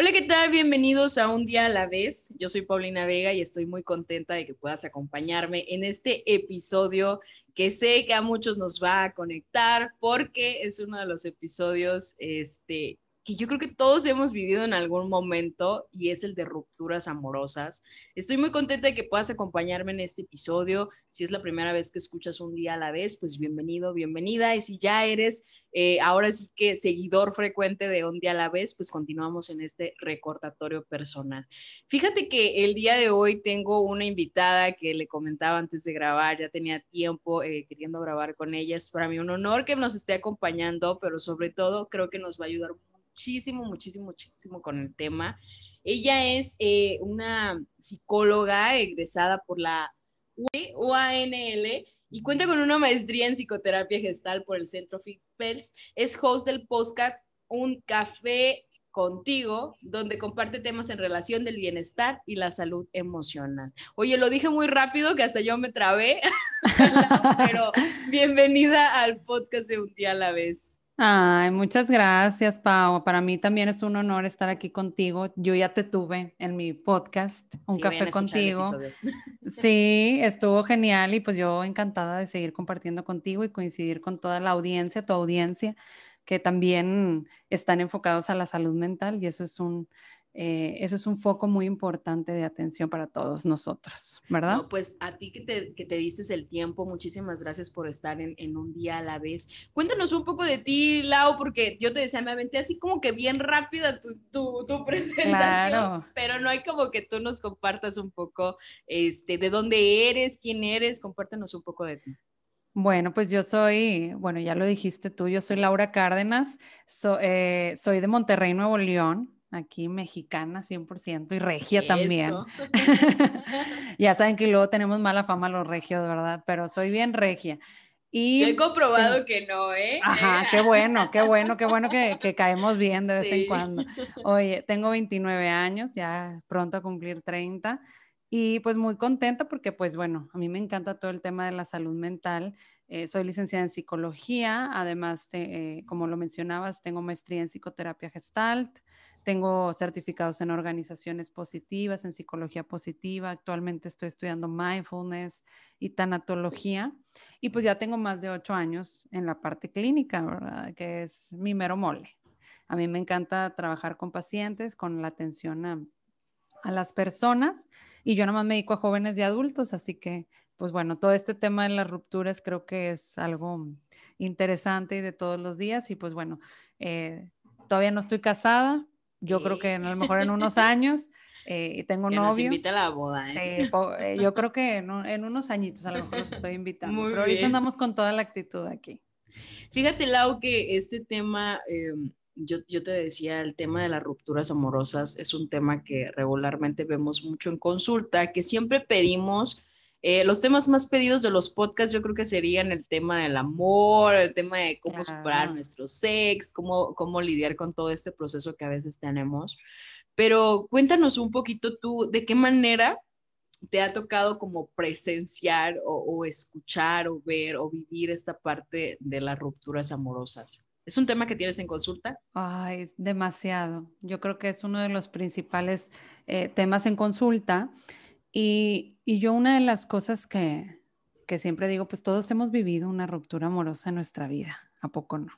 Hola, ¿qué tal? Bienvenidos a Un Día a la Vez. Yo soy Paulina Vega y estoy muy contenta de que puedas acompañarme en este episodio que sé que a muchos nos va a conectar porque es uno de los episodios este, que yo creo que todos hemos vivido en algún momento y es el de rupturas amorosas. Estoy muy contenta de que puedas acompañarme en este episodio. Si es la primera vez que escuchas un día a la vez, pues bienvenido, bienvenida. Y si ya eres eh, ahora sí que seguidor frecuente de un día a la vez, pues continuamos en este recordatorio personal. Fíjate que el día de hoy tengo una invitada que le comentaba antes de grabar, ya tenía tiempo eh, queriendo grabar con ella. Es para mí un honor que nos esté acompañando, pero sobre todo creo que nos va a ayudar muchísimo, muchísimo, muchísimo con el tema. Ella es eh, una psicóloga egresada por la UANL y cuenta con una maestría en psicoterapia gestal por el Centro FIPELS. Es host del podcast Un Café contigo, donde comparte temas en relación del bienestar y la salud emocional. Oye, lo dije muy rápido que hasta yo me trabé, pero bienvenida al podcast de Un día a la vez. Ay, muchas gracias, Pau. Para mí también es un honor estar aquí contigo. Yo ya te tuve en mi podcast, Un Café contigo. Sí, estuvo genial y pues yo encantada de seguir compartiendo contigo y coincidir con toda la audiencia, tu audiencia, que también están enfocados a la salud mental y eso es un, eh, eso es un foco muy importante de atención para todos nosotros, ¿verdad? pues a ti que te, que te diste el tiempo, muchísimas gracias por estar en, en, un día a la vez. Cuéntanos un poco de ti, Lau, porque yo te decía, me aventé así como que bien rápida tu, tu, tu presentación, pero no hay como que tú nos compartas un poco este, de dónde eres, quién eres, compártenos un poco de ti. Bueno, pues yo soy, bueno, ya lo dijiste tú, yo soy Laura Cárdenas, eh, soy de Monterrey, Nuevo León, aquí mexicana 100% y regia también. ya saben que luego tenemos mala fama los regios, ¿verdad? Pero soy bien regia. Y he comprobado que no, ¿eh? Ajá, qué bueno, qué bueno, qué bueno que, que caemos bien de vez en cuando. Oye, tengo 29 años, ya pronto a cumplir 30 y pues muy contenta porque pues bueno, a mí me encanta todo el tema de la salud mental. Eh, soy licenciada en psicología, además, eh, como lo mencionabas, tengo maestría en psicoterapia gestalt, tengo certificados en organizaciones positivas, en psicología positiva. Actualmente estoy estudiando mindfulness y tanatología. Y pues ya tengo más de ocho años en la parte clínica, ¿verdad? Que es mi mero mole. A mí me encanta trabajar con pacientes, con la atención a, a las personas. Y yo nomás me dedico a jóvenes y adultos, así que pues bueno, todo este tema de las rupturas creo que es algo interesante y de todos los días. Y pues bueno, eh, todavía no estoy casada, yo creo que a lo mejor en unos años eh, tengo que novio. Nos invita a la boda, ¿eh? Sí, eh, yo creo que en, unos añitos a lo mejor los estoy invitando. pero ahorita andamos con toda la actitud aquí. Fíjate, Lau, que este tema, em, yo, yo, te decía, el tema de las rupturas amorosas es un tema que regularmente vemos mucho en consulta, que siempre pedimos eh, los temas más pedidos de los podcasts yo creo que serían el tema del amor, el tema de cómo superar nuestro sex, cómo, cómo lidiar con todo este proceso que a veces tenemos. Pero cuéntanos un poquito tú, ¿de qué manera te ha tocado como presenciar o, o escuchar o ver o vivir esta parte de las rupturas amorosas? ¿Es un tema que tienes en consulta? Ay, demasiado. Yo creo que es uno de los principales eh, temas en consulta. Y, yo una de las cosas que, siempre digo, pues todos hemos vivido una ruptura amorosa en nuestra vida, ¿a poco no?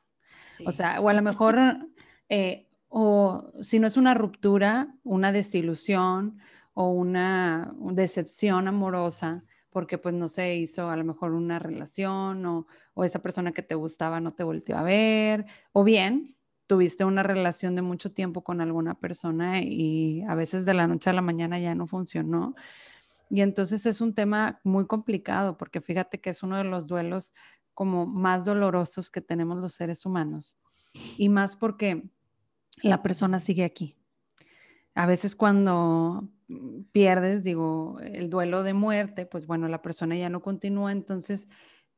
O sea, o a lo mejor, eh, o si no es una ruptura, una desilusión o una decepción amorosa, porque pues no se hizo a lo mejor una relación o, o esa persona que te gustaba no te volteó a ver, o bien tuviste una relación de mucho tiempo con alguna persona y a veces de la noche a la mañana ya no funcionó. Y entonces es un tema muy complicado porque fíjate que es uno de los duelos como más dolorosos que tenemos los seres humanos. Y más porque la persona sigue aquí. A veces cuando pierdes, digo, el duelo de muerte, pues bueno, la persona ya no continúa, entonces,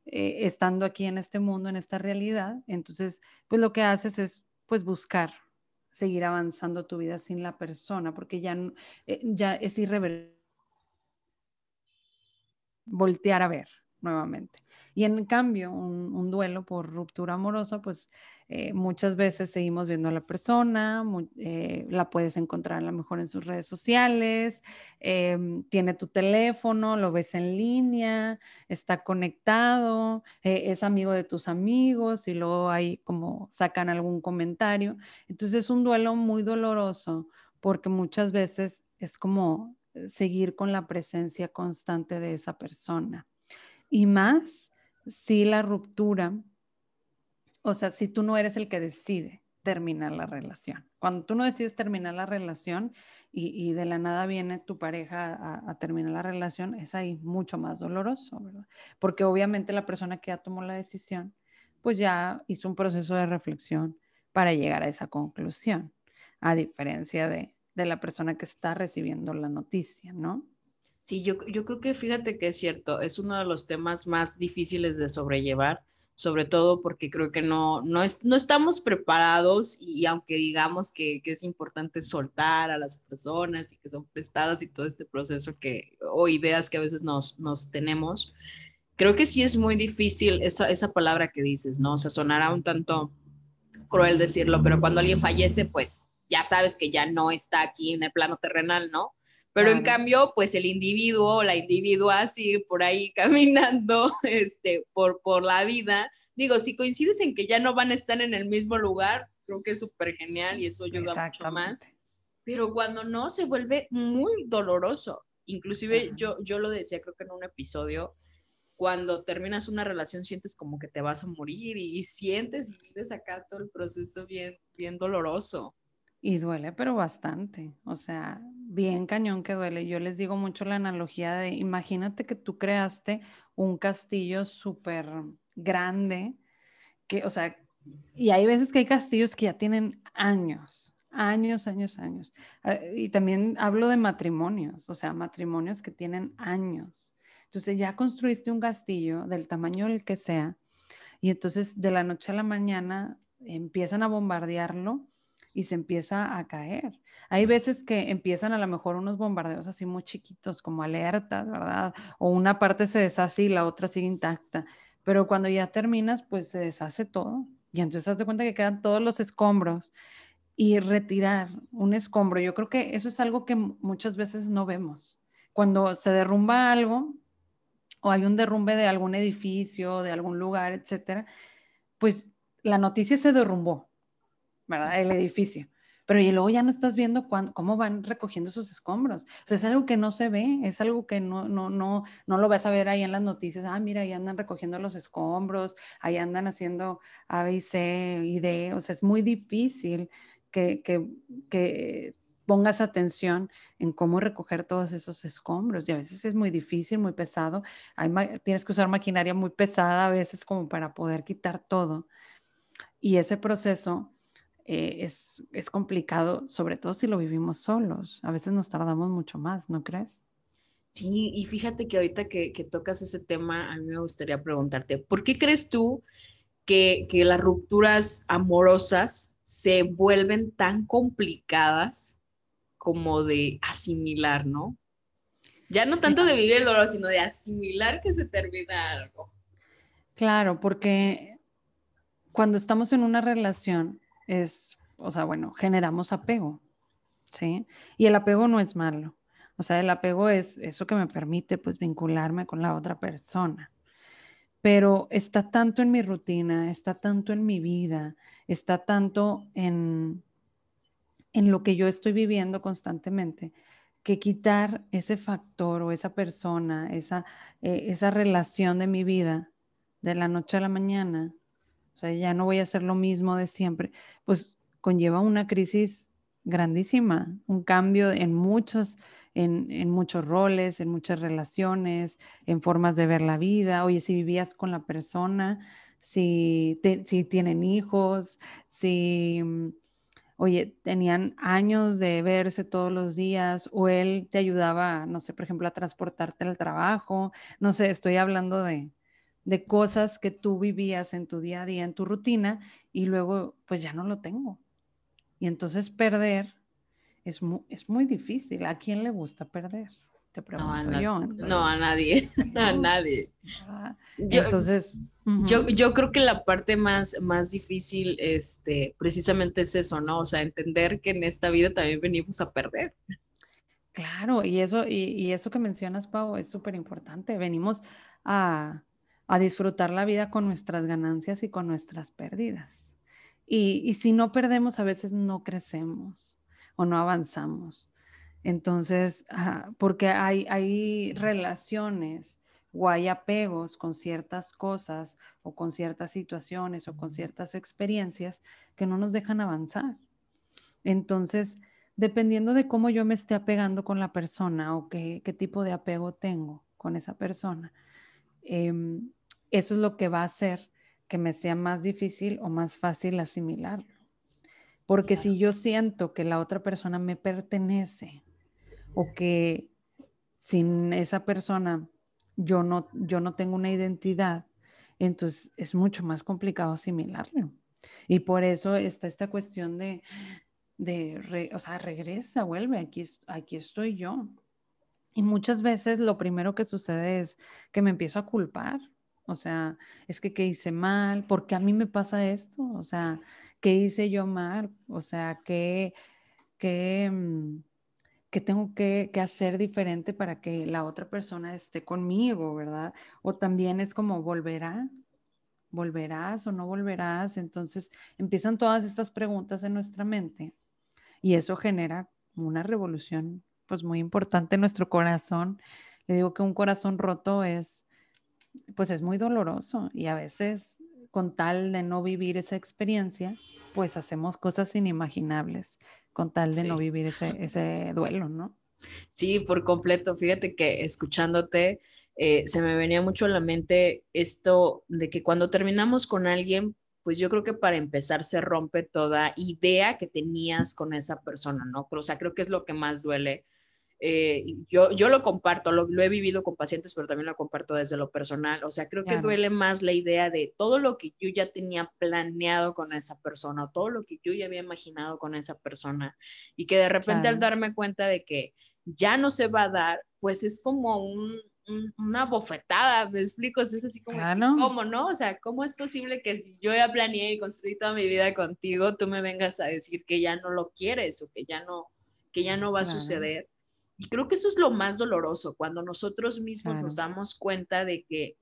eh, estando aquí en este mundo, en esta realidad, entonces, pues lo que haces es, pues buscar seguir avanzando tu vida sin la persona, porque ya, eh, ya es irreversible voltear a ver nuevamente. Y en cambio, un, duelo por ruptura amorosa, pues eh, muchas veces seguimos viendo a la persona, eh, la puedes encontrar a lo mejor en sus redes sociales, em, tiene tu teléfono, lo ves en línea, está conectado, eh, es amigo de tus amigos y luego ahí como sacan algún comentario. Entonces es un duelo muy doloroso porque muchas veces es como seguir con la presencia constante de esa persona. Y más si la ruptura, o sea, si tú no eres el que decide terminar la relación. Cuando tú no decides terminar la relación y, de la nada viene tu pareja a, terminar la relación, es ahí mucho más doloroso, ¿verdad? Porque obviamente la persona que ya tomó la decisión, pues ya hizo un proceso de reflexión para llegar a esa conclusión, a diferencia de, de la persona que está recibiendo la noticia, ¿no? Sí, yo, yo creo que fíjate que es cierto, es uno de los temas más difíciles de sobrellevar, sobre todo porque creo que no, no, es, no estamos preparados y, aunque digamos que, que, es importante soltar a las personas y que son prestadas y todo este proceso que, o ideas que a veces nos, nos tenemos, creo que sí es muy difícil esa, esa palabra que dices, ¿no? O sea, sonará un tanto cruel decirlo, pero cuando alguien fallece, pues ya sabes que ya no está aquí en el plano terrenal, ¿no? Pero en cambio, pues el individuo o la individua sigue por ahí caminando este, por, por la vida. Digo, si coincides en que ya no van a estar en el mismo lugar, creo que es súper genial y eso ayuda mucho más. Pero cuando no, se vuelve muy doloroso. Inclusive yo, yo lo decía, creo que en un episodio, cuando terminas una relación sientes como que te vas a morir y, y sientes y vives acá todo el proceso bien, bien doloroso. Y duele, pero bastante. O sea, bien cañón que duele. Yo les digo mucho la analogía de, imagínate que tú creaste un castillo súper grande, que, o sea, y hay veces que hay castillos que ya tienen años, años, años, años. Ah, y también hablo de matrimonios, o sea, matrimonios que tienen años. Entonces ya construiste un castillo del tamaño del que sea, y entonces de la noche a la mañana empiezan a bombardearlo y se empieza a caer. Hay veces que empiezan a lo mejor unos bombardeos así muy chiquitos, como alertas, ¿verdad? O una parte se deshace y la otra sigue intacta. Pero cuando ya terminas, pues se deshace todo. Y entonces te das cuenta que quedan todos los escombros. Y retirar un escombro, yo creo que eso es algo que muchas veces no vemos. Cuando se derrumba algo o hay un derrumbe de algún edificio, de algún lugar, etcétera, pues la noticia se derrumbó, ¿verdad? El edificio. Pero y luego ya no estás viendo cómo van recogiendo esos escombros. O sea, es algo que no se ve, es algo que no, no, no, no lo vas a ver ahí en las noticias. Ah, mira, ahí andan recogiendo los escombros, ahí andan haciendo A, B, C y D. O sea, es muy difícil que, que, que pongas atención en cómo recoger todos esos escombros. Y a veces es muy difícil, muy pesado. Hay, tienes que usar maquinaria muy pesada a veces como para poder quitar todo. Y ese proceso eh, es, es, complicado, sobre todo si lo vivimos solos. A veces nos tardamos mucho más, ¿no crees? Sí, y fíjate que ahorita que, que tocas ese tema, a mí me gustaría preguntarte, ¿por qué crees tú que, que las rupturas amorosas se vuelven tan complicadas como de asimilar, ¿no? Ya no tanto de vivir el dolor, sino de asimilar que se termina algo. Claro, porque cuando estamos en una relación, es, o sea, bueno, generamos apego, ¿sí? Y el apego no es malo. O sea, el apego es eso que me permite, pues, vincularme con la otra persona. Pero está tanto en mi rutina, está tanto en mi vida, está tanto en, en lo que yo estoy viviendo constantemente, que quitar ese factor o esa persona, esa, eh, esa relación de mi vida de la noche a la mañana, o sea, ya no voy a hacer lo mismo de siempre, pues conlleva una crisis grandísima, un cambio en muchos, en, muchos roles, en muchas relaciones, en formas de ver la vida. Oye, si vivías con la persona, si, si tienen hijos, si, oye, tenían años de verse todos los días o él te ayudaba, no sé, por ejemplo, a transportarte al trabajo, no sé, estoy hablando de, de cosas que tú vivías en tu día a día, en tu rutina, y luego pues ya no lo tengo. Y entonces perder es muy, es muy difícil. ¿A quién le gusta perder? Te pregunto no, a yo. no, a nadie, a nadie. Yo, entonces, yo, yo, creo que la parte más, más difícil, este, precisamente es eso, ¿no? O sea, entender que en esta vida también venimos a perder. Claro, y eso, y, y eso que mencionas, Pau, es súper importante. Venimos a, a disfrutar la vida con nuestras ganancias y con nuestras pérdidas. Y, y si no perdemos, a veces no crecemos o no avanzamos. Entonces, porque hay, hay relaciones o hay apegos con ciertas cosas o con ciertas situaciones o con ciertas experiencias que no nos dejan avanzar. Entonces, dependiendo de cómo yo me esté apegando con la persona o qué, tipo de apego tengo con esa persona, em, eso es lo que va a hacer que me sea más difícil o más fácil asimilarlo. Porque si yo siento que la otra persona me pertenece o que sin esa persona yo no, yo no tengo una identidad, entonces es mucho más complicado asimilarlo. Y por eso está esta cuestión de, de o sea, regresa, vuelve, aquí, aquí estoy yo. Y muchas veces lo primero que sucede es que me empiezo a culpar. O sea, es que qué hice mal, ¿por qué a mí me pasa esto? O sea, ¿qué hice yo mal? O sea, ¿qué, qué, mm, qué tengo que, que, hacer diferente para que la otra persona esté conmigo, verdad? O también es como volverá, volverás o no volverás. Entonces empiezan todas estas preguntas en nuestra mente y eso genera una revolución pues muy importante nuestro corazón. Le digo que un corazón roto es pues es muy doloroso y a veces con tal de no vivir esa experiencia, pues hacemos cosas inimaginables con tal de no vivir ese, ese duelo, ¿no? Sí, por completo. Fíjate que escuchándote, eh, se me venía mucho a la mente esto de que cuando terminamos con alguien, pues yo creo que para empezar se rompe toda idea que tenías con esa persona, ¿no? O sea, creo que es lo que más duele eh, yo, yo lo comparto, lo, he vivido con pacientes, pero también lo comparto desde lo personal. O sea, creo que duele más la idea de todo lo que yo ya tenía planeado con esa persona, o todo lo que yo ya había imaginado con esa persona, y que de repente al darme cuenta de que ya no se va a dar, pues es como un, una bofetada, me explico, es así como, ¿cómo no? O sea, ¿cómo es posible que si yo ya planeé y construí toda mi vida contigo, tú me vengas a decir que ya no lo quieres o que ya no, que ya no va a suceder? Y creo que eso es lo más doloroso, cuando nosotros mismos nos damos cuenta de que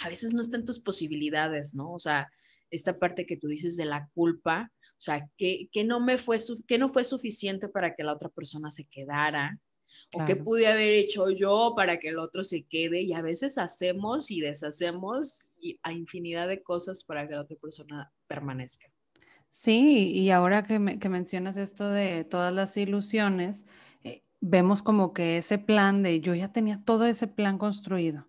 a veces no están tus posibilidades, ¿no? O sea, esta parte que tú dices de la culpa, o sea, que, que no me fue, que no fue suficiente para que la otra persona se quedara, o qué pude haber hecho yo para que el otro se quede, y a veces hacemos y deshacemos a infinidad de cosas para que la otra persona permanezca. Sí, y ahora que, que mencionas esto de todas las ilusiones, vemos como que ese plan de yo ya tenía todo ese plan construido.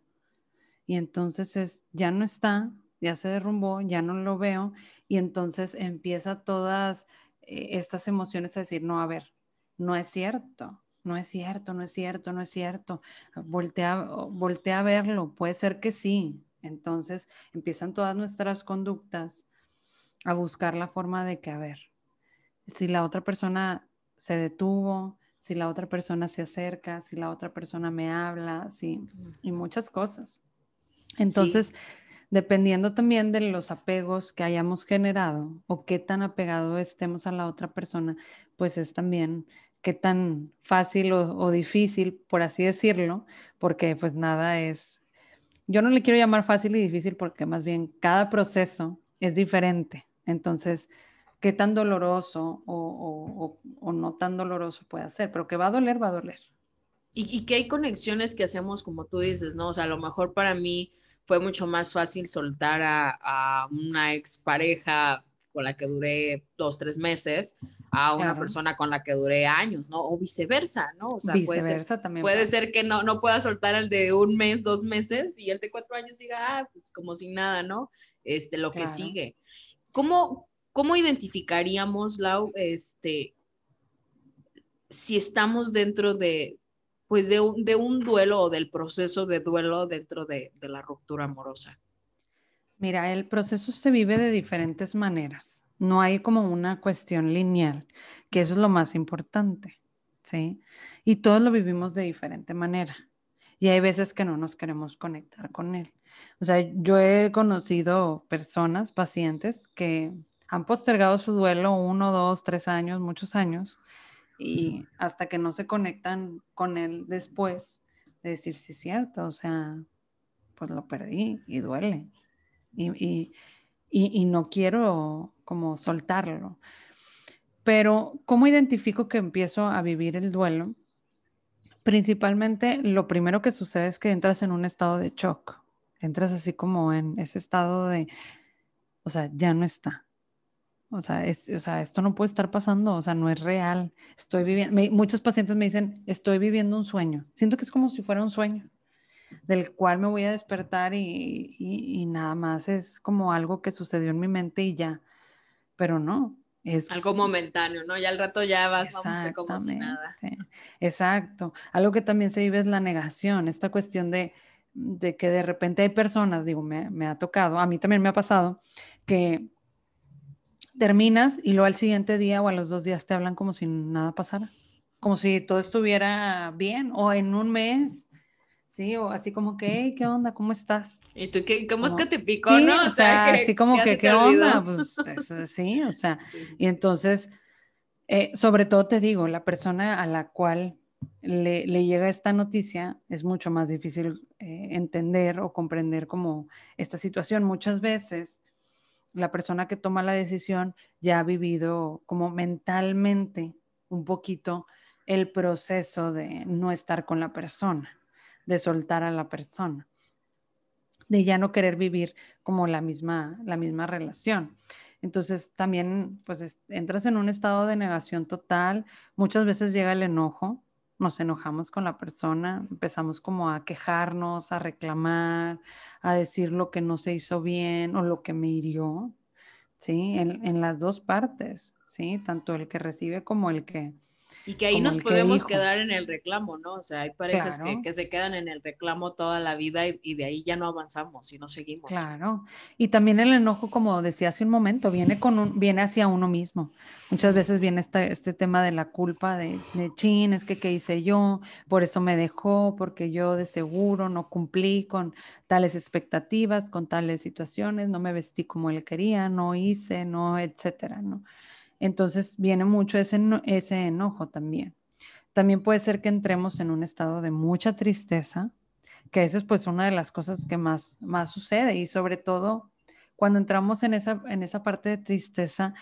Y entonces es, ya no está, ya se derrumbó, ya no lo veo. Y entonces empieza todas eh, estas emociones a decir, no, a ver, no es cierto, no es cierto, no es cierto, no es cierto, voltea, voltea a verlo, puede ser que sí. Entonces empiezan todas nuestras conductas a buscar la forma de que, a ver, si la otra persona se detuvo, si la otra persona se acerca, si la otra persona me habla, sí, y muchas cosas. Entonces, dependiendo también de los apegos que hayamos generado o qué tan apegado estemos a la otra persona, pues es también qué tan fácil o, o difícil, por así decirlo, porque pues nada es, yo no le quiero llamar fácil y difícil porque más bien cada proceso es diferente. Entonces, qué tan doloroso o, no tan doloroso puede ser, pero que va a doler, va a doler. Y, y que hay conexiones que hacemos, como tú dices, ¿no? O sea, a lo mejor para mí fue mucho más fácil soltar a, una expareja con la que duré dos, tres meses a una persona con la que duré años, ¿no? O viceversa, ¿no? O sea, puede ser, también puede ser que no, no pueda soltar al de un mes, dos meses y el de cuatro años diga, ah, pues como sin nada, ¿no? Este, lo que sigue. ¿Cómo, ¿cómo identificaríamos, Lau, este, si estamos dentro de, pues de un, de un duelo o del proceso de duelo dentro de, de la ruptura amorosa? Mira, el proceso se vive de diferentes maneras. No hay como una cuestión lineal, que eso es lo más importante, ¿sí? Y todos lo vivimos de diferente manera. Y hay veces que no nos queremos conectar con él. O sea, yo he conocido personas, pacientes, que han postergado su duelo uno, dos, tres años, muchos años, y hasta que no se conectan con él después de decir, sí, es cierto, o sea, pues lo perdí y duele. Y, y, no quiero como soltarlo. Pero, ¿cómo identifico que empiezo a vivir el duelo? Principalmente, lo primero que sucede es que entras en un estado de shock. Entras así como en ese estado de, o sea, ya no está. O sea, es, o sea, esto no puede estar pasando, o sea, no es real. Estoy viviendo, muchos pacientes me dicen, estoy viviendo un sueño. Siento que es como si fuera un sueño del cual me voy a despertar y, y, nada más es como algo que sucedió en mi mente y ya, pero no. Es algo momentáneo, ¿no? Ya al rato ya vas, vamos como si nada. Exacto. Algo que también se vive es la negación, esta cuestión de, de que de repente hay personas, digo, me, me ha tocado, a mí también me ha pasado, que terminas y luego al siguiente día o a los dos días te hablan como si nada pasara, como si todo estuviera bien o en un mes. Sí, o así como que, ¿qué onda? ¿Cómo estás? ¿Y tú qué, cómo es que te picó, no? O sea, así como que, ¿qué onda? Pues sí, o sea, y entonces, eh, sobre todo te digo, la persona a la cual le, le llega esta noticia es mucho más difícil eh, entender o comprender como esta situación. Muchas veces la persona que toma la decisión ya ha vivido como mentalmente un poquito el proceso de no estar con la persona, de soltar a la persona, de ya no querer vivir como la misma, la misma relación. Entonces también pues entras en un estado de negación total, muchas veces llega el enojo, nos enojamos con la persona, empezamos como a quejarnos, a reclamar, a decir lo que no se hizo bien o lo que me hirió, ¿sí? En, en las dos partes, ¿sí? Tanto el que recibe como el que, y que ahí nos podemos quedar en el reclamo, ¿no? O sea, hay parejas que, que, se quedan en el reclamo toda la vida y, de ahí ya no avanzamos y no seguimos. Claro. Y también el enojo, como decía hace un momento, viene, con un, viene hacia uno mismo. Muchas veces viene este, este tema de la culpa de, de chin, es que qué hice yo, por eso me dejó, porque yo de seguro no cumplí con tales expectativas, con tales situaciones, no me vestí como él quería, no hice, no, etcétera, ¿no? Entonces viene mucho ese, ese enojo también. También puede ser que entremos en un estado de mucha tristeza, que esa es pues una de las cosas que más, más sucede y sobre todo cuando entramos en esa, en esa parte de tristeza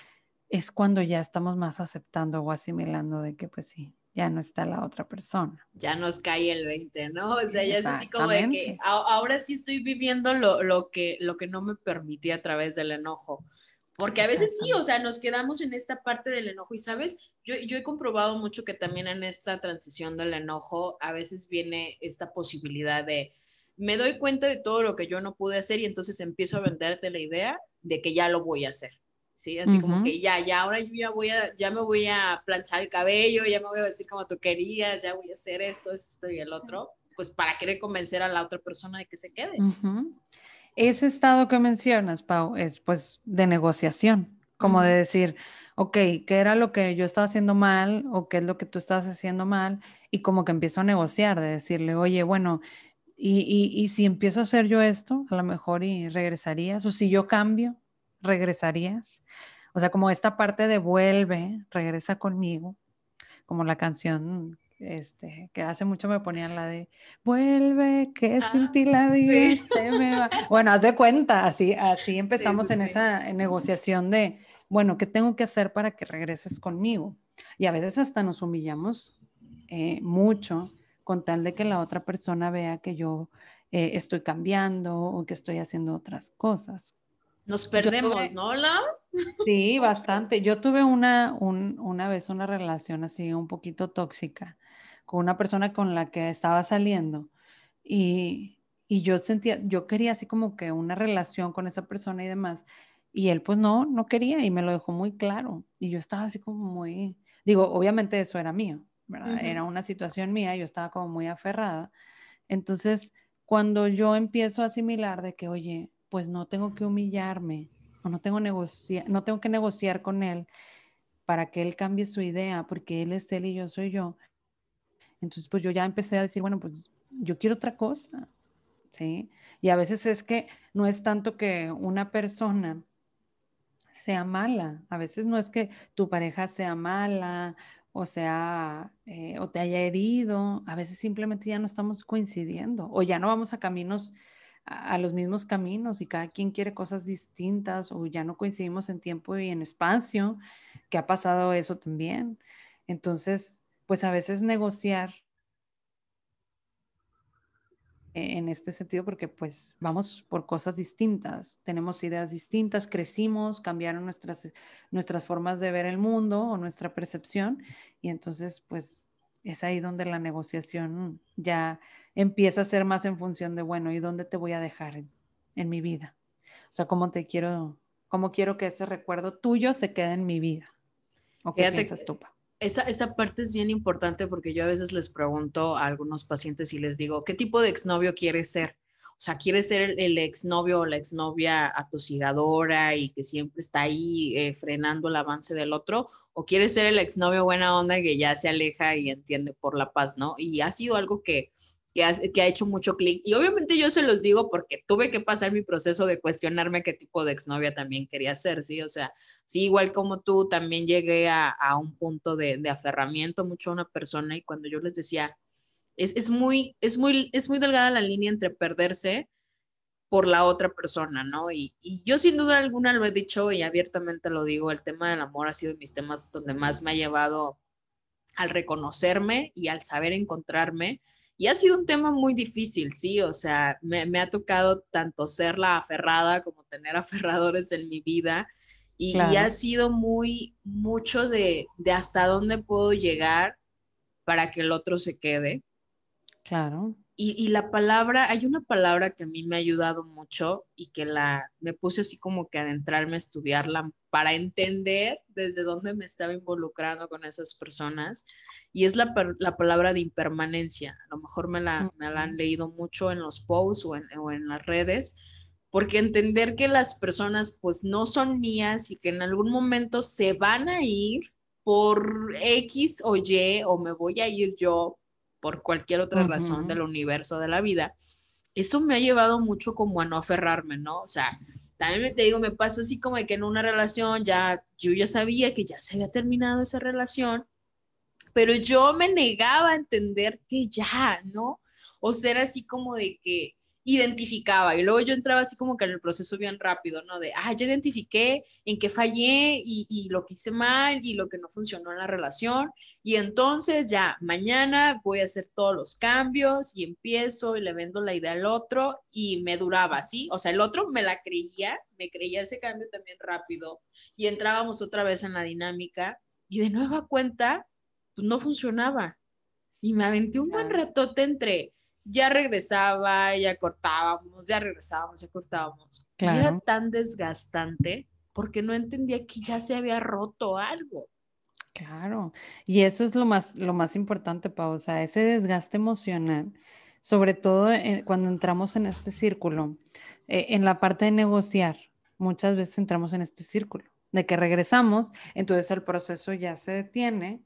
es cuando ya estamos más aceptando o asimilando de que pues sí, ya no está la otra persona. Ya nos cae el 20, ¿no? O sea, ya es así como de que ahora sí estoy viviendo lo, lo, que, lo que no me permití a través del enojo. Porque a veces sí, o sea, nos quedamos en esta parte del enojo y, ¿sabes? Yo, yo he comprobado mucho que también en esta transición del enojo a veces viene esta posibilidad de, me doy cuenta de todo lo que yo no pude hacer y entonces empiezo a venderte la idea de que ya lo voy a hacer. Sí, así como que ya, ya, ahora yo ya voy a, ya me voy a planchar el cabello, ya me voy a vestir como tú querías, ya voy a hacer esto, esto y el otro, pues para querer convencer a la otra persona de que se quede. Ese estado que mencionas, Pau, es pues de negociación, como de decir, ok, ¿qué era lo que yo estaba haciendo mal o qué es lo que tú estás haciendo mal? Y como que empiezo a negociar, de decirle, oye, bueno, y, y, si empiezo a hacer yo esto, a lo mejor y regresarías, o si yo cambio, regresarías. O sea, como esta parte de vuelve, regresa conmigo, como la canción este, que hace mucho me ponían la de vuelve, que sin ti la vida se me va. Bueno, haz de cuenta, así, así empezamos en esa negociación de, bueno, ¿qué tengo que hacer para que regreses conmigo? Y a veces hasta nos humillamos eh, mucho con tal de que la otra persona vea que yo eh, estoy cambiando o que estoy haciendo otras cosas. Nos perdemos, ¿no, Lau? Sí, bastante. Yo tuve una, una vez una relación así un poquito tóxica con una persona con la que estaba saliendo y, y yo sentía, yo quería así como que una relación con esa persona y demás. Y él pues no, no quería y me lo dejó muy claro. Y yo estaba así como muy, digo, obviamente eso era mío, ¿verdad? Era una situación mía, yo estaba como muy aferrada. Entonces, cuando yo empiezo a asimilar de que, oye, pues no tengo que humillarme o no tengo, negocia no tengo que negociar con él para que él cambie su idea, porque él es él y yo soy yo. Entonces, pues yo ya empecé a decir, bueno, pues yo quiero otra cosa, ¿sí? Y a veces es que no es tanto que una persona sea mala, a veces no es que tu pareja sea mala o sea, eh, o te haya herido, a veces simplemente ya no estamos coincidiendo o ya no vamos a caminos, a, los mismos caminos y cada quien quiere cosas distintas o ya no coincidimos en tiempo y en espacio, que ha pasado eso también. Entonces, pues a veces negociar e-, en este sentido porque pues vamos por cosas distintas, tenemos ideas distintas, crecimos, cambiaron nuestras, nuestras formas de ver el mundo o nuestra percepción y entonces pues es ahí donde la negociación ya empieza a ser más en función de, bueno, ¿y dónde te voy a dejar en, en mi vida? O sea, ¿cómo te quiero, cómo quiero que ese recuerdo tuyo se quede en mi vida? ¿O qué piensas tú, esa, esa, parte es bien importante porque yo a veces les pregunto a algunos pacientes y les digo, ¿qué tipo de exnovio quieres ser? O sea, ¿quieres ser el, exnovio o la exnovia atosigadora y que siempre está ahí eh, frenando el avance del otro? ¿O quieres ser el exnovio buena onda que ya se aleja y entiende por la paz, ¿no? Y ha sido algo que que ha, hecho mucho clic. Y obviamente yo se los digo porque tuve que pasar mi proceso de cuestionarme qué tipo de exnovia también quería ser, ¿sí? O sea, sí, igual como tú, también llegué a, un punto de, aferramiento mucho a una persona y cuando yo les decía, es, muy, es, muy, es muy delgada la línea entre perderse por la otra persona, ¿no? Y, y, yo sin duda alguna lo he dicho y abiertamente lo digo, el tema del amor ha sido de mis temas donde más me ha llevado al reconocerme y al saber encontrarme y ha sido un tema muy difícil, sí, o sea, me, ha tocado tanto ser la aferrada como tener aferradores en mi vida. Y, ha sido muy, mucho de, de hasta dónde puedo llegar para que el otro se quede. Claro. Y, la palabra, hay una palabra que a mí me ha ayudado mucho y que la, me puse así como que adentrarme a estudiarla para entender desde dónde me estaba involucrando con esas personas. Y es la, la palabra de impermanencia. A lo mejor me la, me la, han leído mucho en los posts o en, o en las redes, porque entender que las personas pues no son mías y que en algún momento se van a ir por X o Y o me voy a ir yo por cualquier otra razón del universo de la vida, eso me ha llevado mucho como a no aferrarme, ¿no? O sea, también te digo, me pasó así como que en una relación ya, yo ya sabía que ya se había terminado esa relación, pero yo me negaba a entender que ya, ¿no? O ser así como de que, identificaba y luego yo entraba así como que en el proceso bien rápido, ¿no? De, ah, ya identifiqué en qué fallé y, y, lo que hice mal y lo que no funcionó en la relación y entonces ya mañana voy a hacer todos los cambios y empiezo y le vendo la idea al otro y me duraba, ¿sí? O sea, el otro me la creía, me creía ese cambio también rápido y entrábamos otra vez en la dinámica y de nueva cuenta, pues no funcionaba. Y me aventé un buen ratote entre ya regresaba, ya cortábamos, ya regresábamos, ya cortábamos. era tan desgastante porque no entendía que ya se había roto algo. Claro, y eso es lo más, lo más importante, pausa, ese desgaste emocional, sobre todo eh, cuando entramos en este círculo, eh, en la parte de negociar, muchas veces entramos en este círculo, de que regresamos, entonces el proceso ya se detiene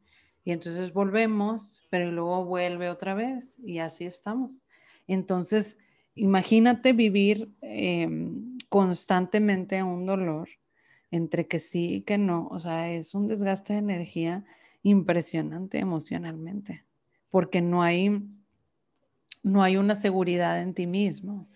y entonces volvemos, pero luego vuelve otra vez y así estamos. Entonces, imagínate vivir em, constantemente un dolor entre que sí y que no. O sea, es un desgaste de energía impresionante emocionalmente, porque no hay, no hay una seguridad en ti mismo.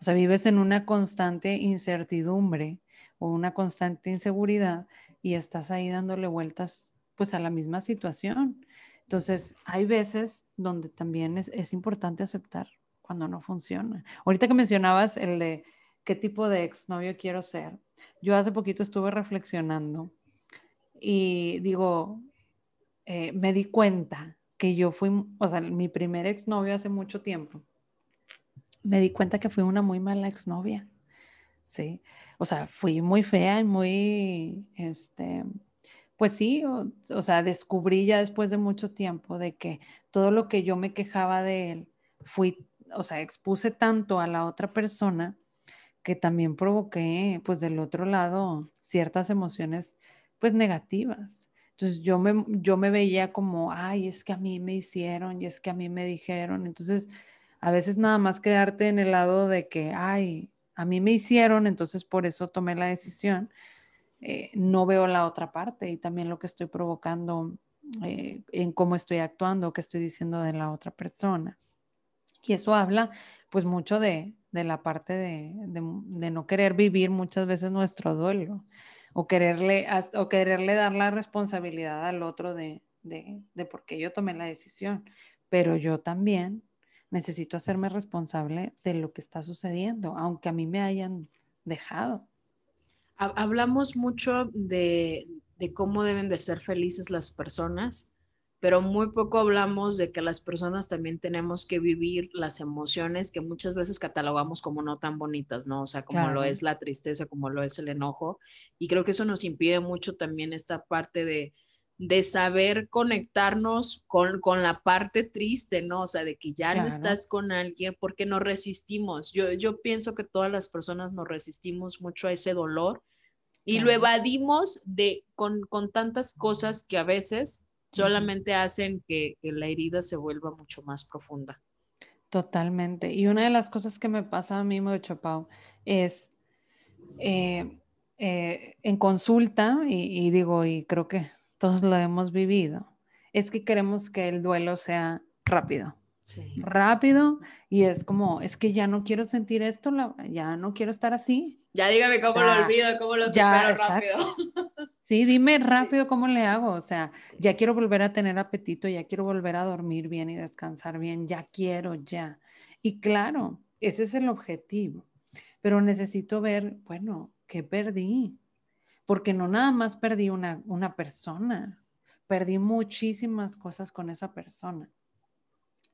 O sea, vives en una constante incertidumbre o una constante inseguridad y estás ahí dándole vueltas pues a la misma situación. Entonces, hay veces donde también es, importante aceptar cuando no funciona. Ahorita que mencionabas el de qué tipo de exnovio quiero ser, yo hace poquito estuve reflexionando y digo, eh, me di cuenta que yo fui, o sea, mi primer exnovio hace mucho tiempo, me di cuenta que fui una muy mala exnovia, ¿sí? o sea, fui muy fea y muy, este, pues sí, o, sea, descubrí ya después de mucho tiempo de que todo lo que yo me quejaba de él, fui, o sea, expuse tanto a la otra persona que también provoqué, pues del otro lado, ciertas emociones, pues negativas. Entonces yo me, yo me veía como, ay, es que a mí me hicieron y es que a mí me dijeron. Entonces, a veces nada más quedarte en el lado de que, ay, a mí me hicieron, entonces por eso tomé la decisión eh, no veo la otra parte y también lo que estoy provocando eh, en cómo estoy actuando, qué estoy diciendo de la otra persona. Y eso habla pues mucho de, la parte de, no querer vivir muchas veces nuestro duelo o quererle, o quererle dar la responsabilidad al otro de, de por qué yo tomé la decisión. Pero yo también necesito hacerme responsable de lo que está sucediendo, aunque a mí me hayan dejado hablamos mucho de, cómo deben de ser felices las personas, pero muy poco hablamos de que las personas también tenemos que vivir las emociones que muchas veces catalogamos como no tan bonitas, ¿no? O sea, como lo es la tristeza, como lo es el enojo. Y creo que eso nos impide mucho también esta parte de, saber conectarnos con, la parte triste, ¿no? O sea, de que ya no estás con alguien porque nos resistimos. Yo, yo pienso que todas las personas nos resistimos mucho a ese dolor y lo evadimos de, con, tantas cosas que a veces solamente hacen que, la herida se vuelva mucho más profunda. Totalmente. Y una de las cosas que me pasa a mí mucho, Pau, es eh, eh, en consulta, y, digo, y creo que todos lo hemos vivido, es que queremos que el duelo sea rápido. Rápido, y es como, es que ya no quiero sentir esto, ya no quiero estar así, ya dígame cómo lo olvido, cómo lo supero rápido. Sí, dime rápido cómo le hago. O sea, ya quiero volver a tener apetito, ya quiero volver a dormir bien y descansar bien, ya quiero, ya. Y claro, ese es el objetivo. Pero necesito ver, bueno, ¿qué perdí? Porque no nada más perdí una, una persona, perdí muchísimas cosas con esa persona.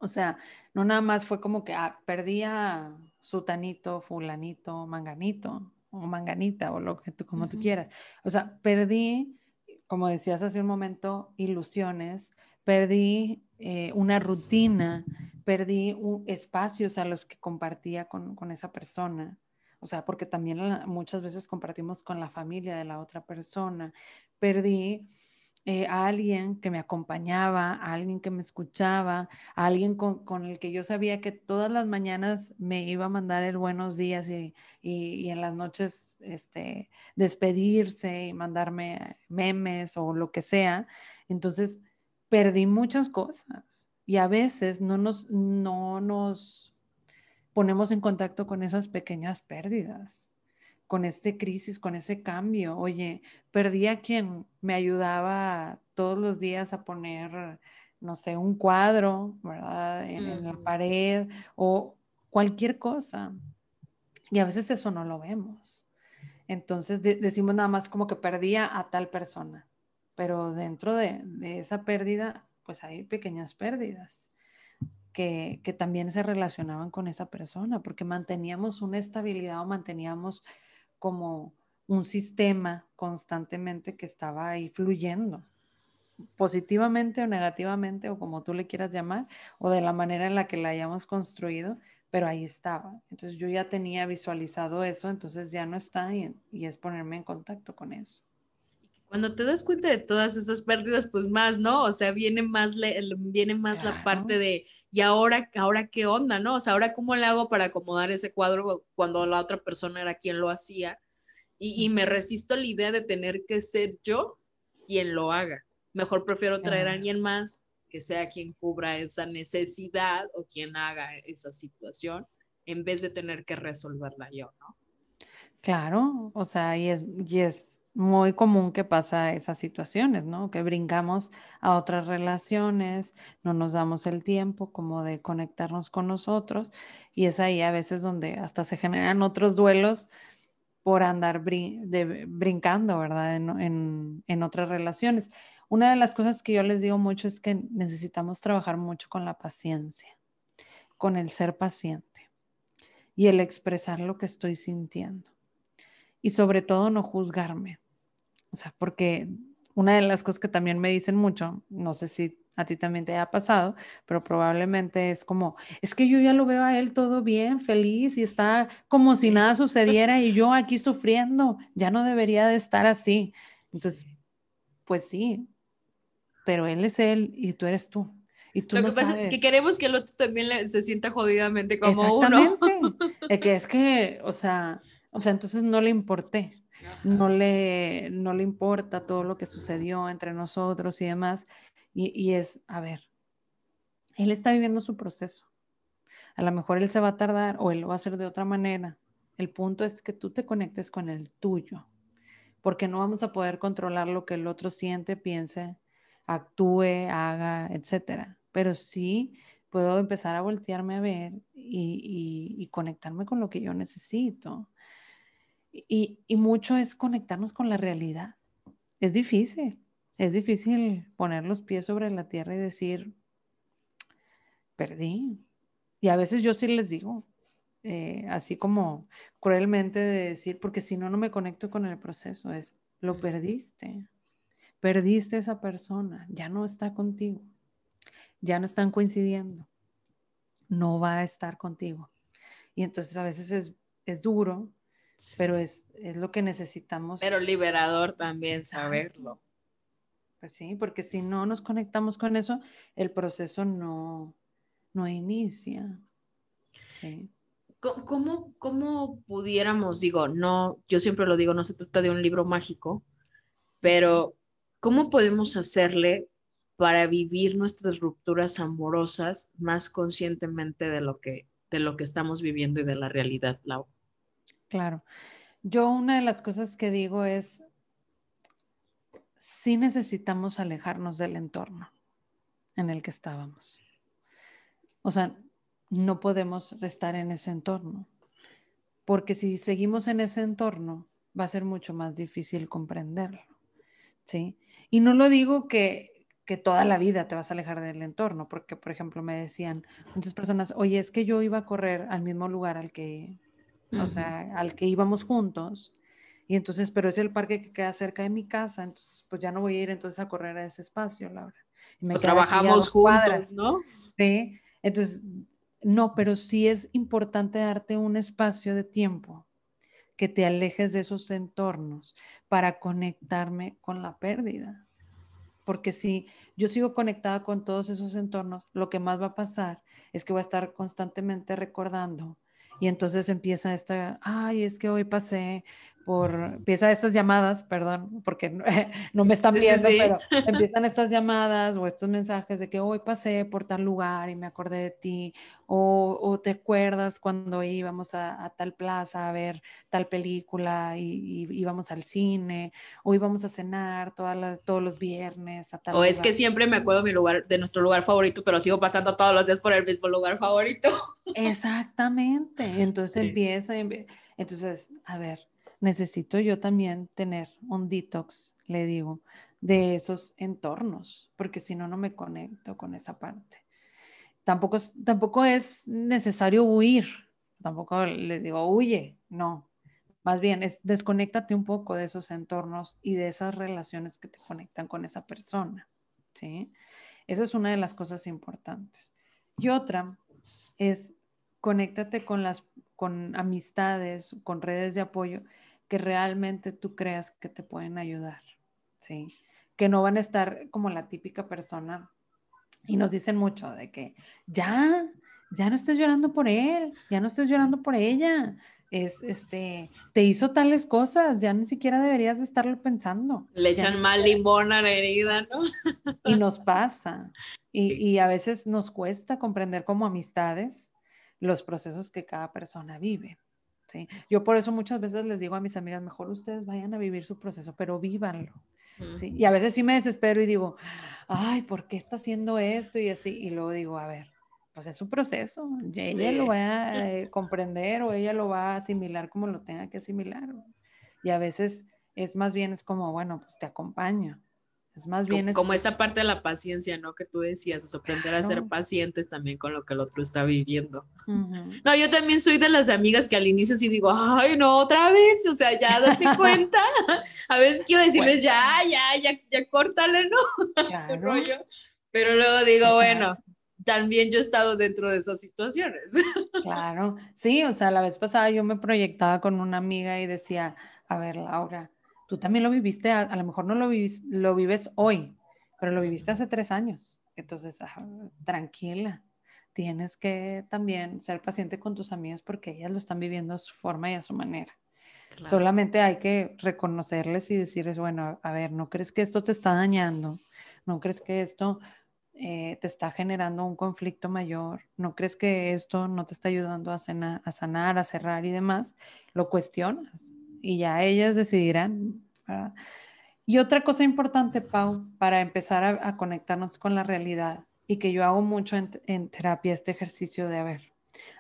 O sea, no nada más fue como que ah, perdí a sutanito, fulanito, manganito o manganita o lo que tú, como tú quieras. O sea, perdí, como decías hace un momento, ilusiones, perdí eh, una rutina, perdí espacios a los que compartía con, con esa persona. O sea, porque también muchas veces compartimos con la familia de la otra persona. Perdí eh, a alguien que me acompañaba, a alguien que me escuchaba, a alguien con, el que yo sabía que todas las mañanas me iba a mandar el buenos días y, en las noches este, despedirse y mandarme memes o lo que sea. Entonces, perdí muchas cosas y a veces no nos, no nos ponemos en contacto con esas pequeñas pérdidas con este crisis, con ese cambio. Oye, perdí a quien me ayudaba todos los días a poner, no sé, un cuadro, ¿verdad? En, la pared o cualquier cosa. Y a veces eso no lo vemos. Entonces decimos nada más como que perdía a tal persona, pero dentro de, esa pérdida, pues hay pequeñas pérdidas. Que, que, también se relacionaban con esa persona, porque manteníamos una estabilidad o manteníamos como un sistema constantemente que estaba ahí fluyendo, positivamente o negativamente, o como tú le quieras llamar, o de la manera en la que la hayamos construido, pero ahí estaba. Entonces yo ya tenía visualizado eso, entonces ya no está y, es ponerme en contacto con eso. Cuando te das cuenta de todas esas pérdidas, pues más, ¿no? O sea, viene más, viene más la parte de, ¿y ahora, ahora qué onda, no? O sea, ahora cómo le hago para acomodar ese cuadro cuando la otra persona era quien lo hacía. Y, me resisto a la idea de tener que ser yo quien lo haga. Mejor prefiero traer a alguien más que sea quien cubra esa necesidad o quien haga esa situación en vez de tener que resolverla yo, ¿no? Claro, o sea, y es, y es muy común que pasa esas situaciones, ¿no? Que brincamos a otras relaciones, no nos damos el tiempo como de conectarnos con nosotros y es ahí a veces donde hasta se generan otros duelos por andar brincando, ¿verdad? En, en otras relaciones. Una de las cosas que yo les digo mucho es que necesitamos trabajar mucho con la paciencia, con el ser paciente y el expresar lo que estoy sintiendo y sobre todo no juzgarme. O sea, porque una de las cosas que también me dicen mucho, no sé si a ti también te haya pasado, pero probablemente es como, es que yo ya lo veo a él todo bien, feliz y está como si nada sucediera y yo aquí sufriendo, ya no debería de estar así. Entonces, pues sí, pero él es él y tú eres tú. Y tú lo que pasa es que queremos que el otro también se sienta jodidamente como uno. Es que es que, o sea, o sea, entonces no le importé. No le, no le importa todo lo que sucedió entre nosotros y demás. Y, y es, a ver, él está viviendo su proceso. A lo mejor él se va a tardar o él lo va a hacer de otra manera. El punto es que tú te conectes con el tuyo, porque no vamos a poder controlar lo que el otro siente, piense, actúe, haga, etcétera pero sí puedo empezar a voltearme a ver y, conectarme con lo que yo necesito. Y, y, mucho es conectarnos con la realidad. Es difícil, es difícil poner los pies sobre la tierra y decir, perdí. Y a veces yo sí les digo, eh, así como cruelmente de decir, porque si no, no me conecto con el proceso, es, lo perdiste, perdiste esa persona, ya no está contigo ya no están coincidiendo, no va a estar contigo. Y entonces a veces es, es duro, pero es, es, lo que necesitamos. Pero liberador también saberlo. Pues sí, porque si no nos conectamos con eso, el proceso no, no inicia. Sí. ¿Cómo, ¿Cómo pudiéramos, digo, no, yo siempre lo digo, no se trata de un libro mágico, pero ¿cómo podemos hacerle para vivir nuestras rupturas amorosas más conscientemente de lo que, de lo que estamos viviendo y de la realidad, Lau. Claro. Yo una de las cosas que digo es, sí necesitamos alejarnos del entorno en el que estábamos. O sea, no podemos estar en ese entorno, porque si seguimos en ese entorno, va a ser mucho más difícil comprenderlo. ¿Sí? Y no lo digo que que toda la vida te vas a alejar del entorno, porque, por ejemplo, me decían muchas personas, oye, es que yo iba a correr al mismo lugar al que, o sea, al que íbamos juntos, y entonces, pero es el parque que queda cerca de mi casa, entonces, pues ya no voy a ir entonces a correr a ese espacio, Laura. Y me trabajamos juntos, ¿no? Sí, entonces, no, pero sí es importante darte un espacio de tiempo que te alejes de esos entornos para conectarme con la pérdida porque si yo sigo conectada con todos esos entornos, lo que más va a pasar es que voy a estar constantemente recordando y entonces empieza esta, ay, es que hoy pasé por, empieza estas llamadas, perdón, porque no, me están viendo, pero empiezan estas llamadas o estos mensajes de que hoy pasé por tal lugar y me acordé de ti, o, te acuerdas cuando íbamos a, tal plaza a ver tal película y, íbamos al cine, o íbamos a cenar todas las, todos los viernes a tal O es que siempre me acuerdo de, mi lugar, de nuestro lugar favorito, pero sigo pasando todos los días por el mismo lugar favorito. Exactamente, entonces empieza, entonces, a ver, necesito yo también tener un detox, le digo, de esos entornos, porque si no, no me conecto con esa parte. Tampoco, tampoco es necesario huir, tampoco le digo, huye, no. Más bien es desconéctate un poco de esos entornos y de esas relaciones que te conectan con esa persona, ¿sí? Esa es una de las cosas importantes. Y otra es conéctate con las con amistades, con redes de apoyo que realmente tú creas que te pueden ayudar, ¿sí? Que no van a estar como la típica persona y nos dicen mucho de que ya, ya no estés llorando por él, ya no estés llorando por ella, es, este, te hizo tales cosas, ya ni siquiera deberías de estarlo pensando. Le echan mal limón a la herida, ¿no? Y nos pasa, y, y a veces nos cuesta comprender como amistades los procesos que cada persona vive. Yo por eso muchas veces les digo a mis amigas, mejor ustedes vayan a vivir su proceso, pero vívanlo. Y a veces sí me desespero y digo, ay, ¿por qué está haciendo esto? Y así, y luego digo, a ver, pues es su proceso, ella lo va a eh, comprender o ella lo va a asimilar como lo tenga que asimilar. Y a veces es más bien, es como, bueno, pues te acompaño, Es más bien... Como, esta parte de la paciencia, ¿no? Que tú decías, o aprender a ser pacientes también con lo que el otro está viviendo. No, yo también soy de las amigas que al inicio sí digo, ay, no, otra vez, o sea, ya date cuenta. a veces quiero decirles, ya, ya, ya, ya, córtale, ¿no? rollo. Pero luego digo, bueno, también yo he estado dentro de esas situaciones. claro, sí, o sea, la vez pasada yo me proyectaba con una amiga y decía, a ver, Laura, tú también lo viviste, a, lo mejor no lo, lo vives hoy, pero lo viviste hace tres años. Entonces, tranquila, tienes que también ser paciente con tus amigas porque ellas lo están viviendo a su forma y a su manera. Solamente hay que reconocerles y decirles, bueno, a ver, ¿no crees que esto te está dañando? ¿No crees que esto eh, te está generando un conflicto mayor? ¿No crees que esto no te está ayudando a, a sanar, a cerrar y demás? Lo cuestionas y ya ellas decidirán. Y otra cosa importante, Pau, para empezar a, conectarnos con la realidad y que yo hago mucho en, terapia, este ejercicio de, a ver,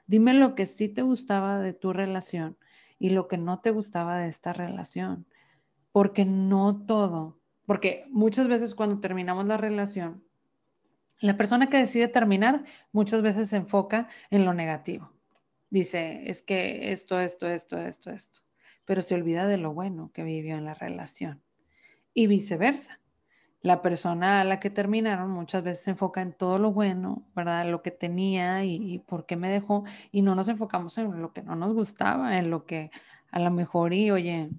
dime lo que sí te gustaba de tu relación y lo que no te gustaba de esta relación, porque no todo, porque muchas veces cuando terminamos la relación, la persona que decide terminar muchas veces se enfoca en lo negativo. Dice, es que esto, esto, esto, esto, esto pero se olvida de lo bueno que vivió en la relación. Y viceversa. La persona a la que terminaron muchas veces se enfoca en todo lo bueno, ¿verdad? Lo que tenía y, por qué me dejó. Y no nos enfocamos en lo que no nos gustaba, en lo que a lo mejor, y oye,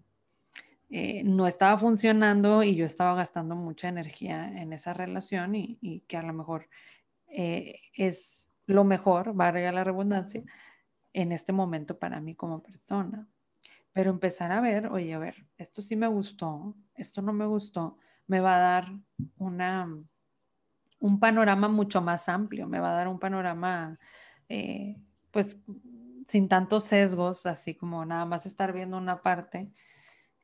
eh, no estaba funcionando y yo estaba gastando mucha energía en esa relación y, que a lo mejor eh, es lo mejor, valga la redundancia, en este momento para mí como persona pero empezar a ver, oye, a ver, esto sí me gustó, esto no me gustó, me va a dar una, un panorama mucho más amplio, me va a dar un panorama, eh, pues, sin tantos sesgos, así como nada más estar viendo una parte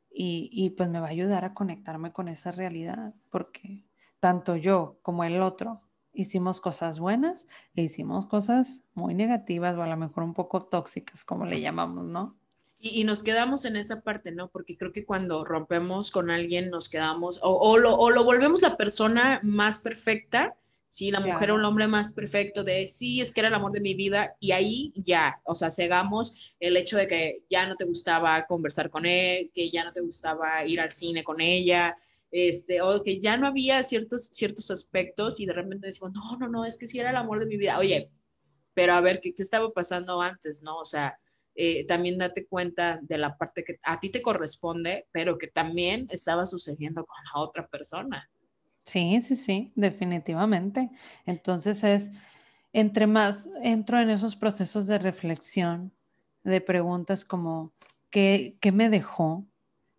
y, y pues me va a ayudar a conectarme con esa realidad, porque tanto yo como el otro hicimos cosas buenas e hicimos cosas muy negativas o a lo mejor un poco tóxicas, como le llamamos, ¿no? Y, nos quedamos en esa parte, ¿no? Porque creo que cuando rompemos con alguien nos quedamos, o, lo, o lo, volvemos la persona más perfecta, sí, la mujer o el hombre más perfecto, de sí, es que era el amor de mi vida, y ahí ya, o sea, cegamos el hecho de que ya no te gustaba conversar con él, que ya no te gustaba ir al cine con ella, este, o que ya no había ciertos, ciertos aspectos y de repente decimos, no, no, no, es que sí era el amor de mi vida. Oye, pero a ver, ¿qué, qué estaba pasando antes, no? O sea, eh, también date cuenta de la parte que a ti te corresponde, pero que también estaba sucediendo con la otra persona. Sí, sí, sí, definitivamente. Entonces es, entre más entro en esos procesos de reflexión, de preguntas como, ¿qué, qué me dejó?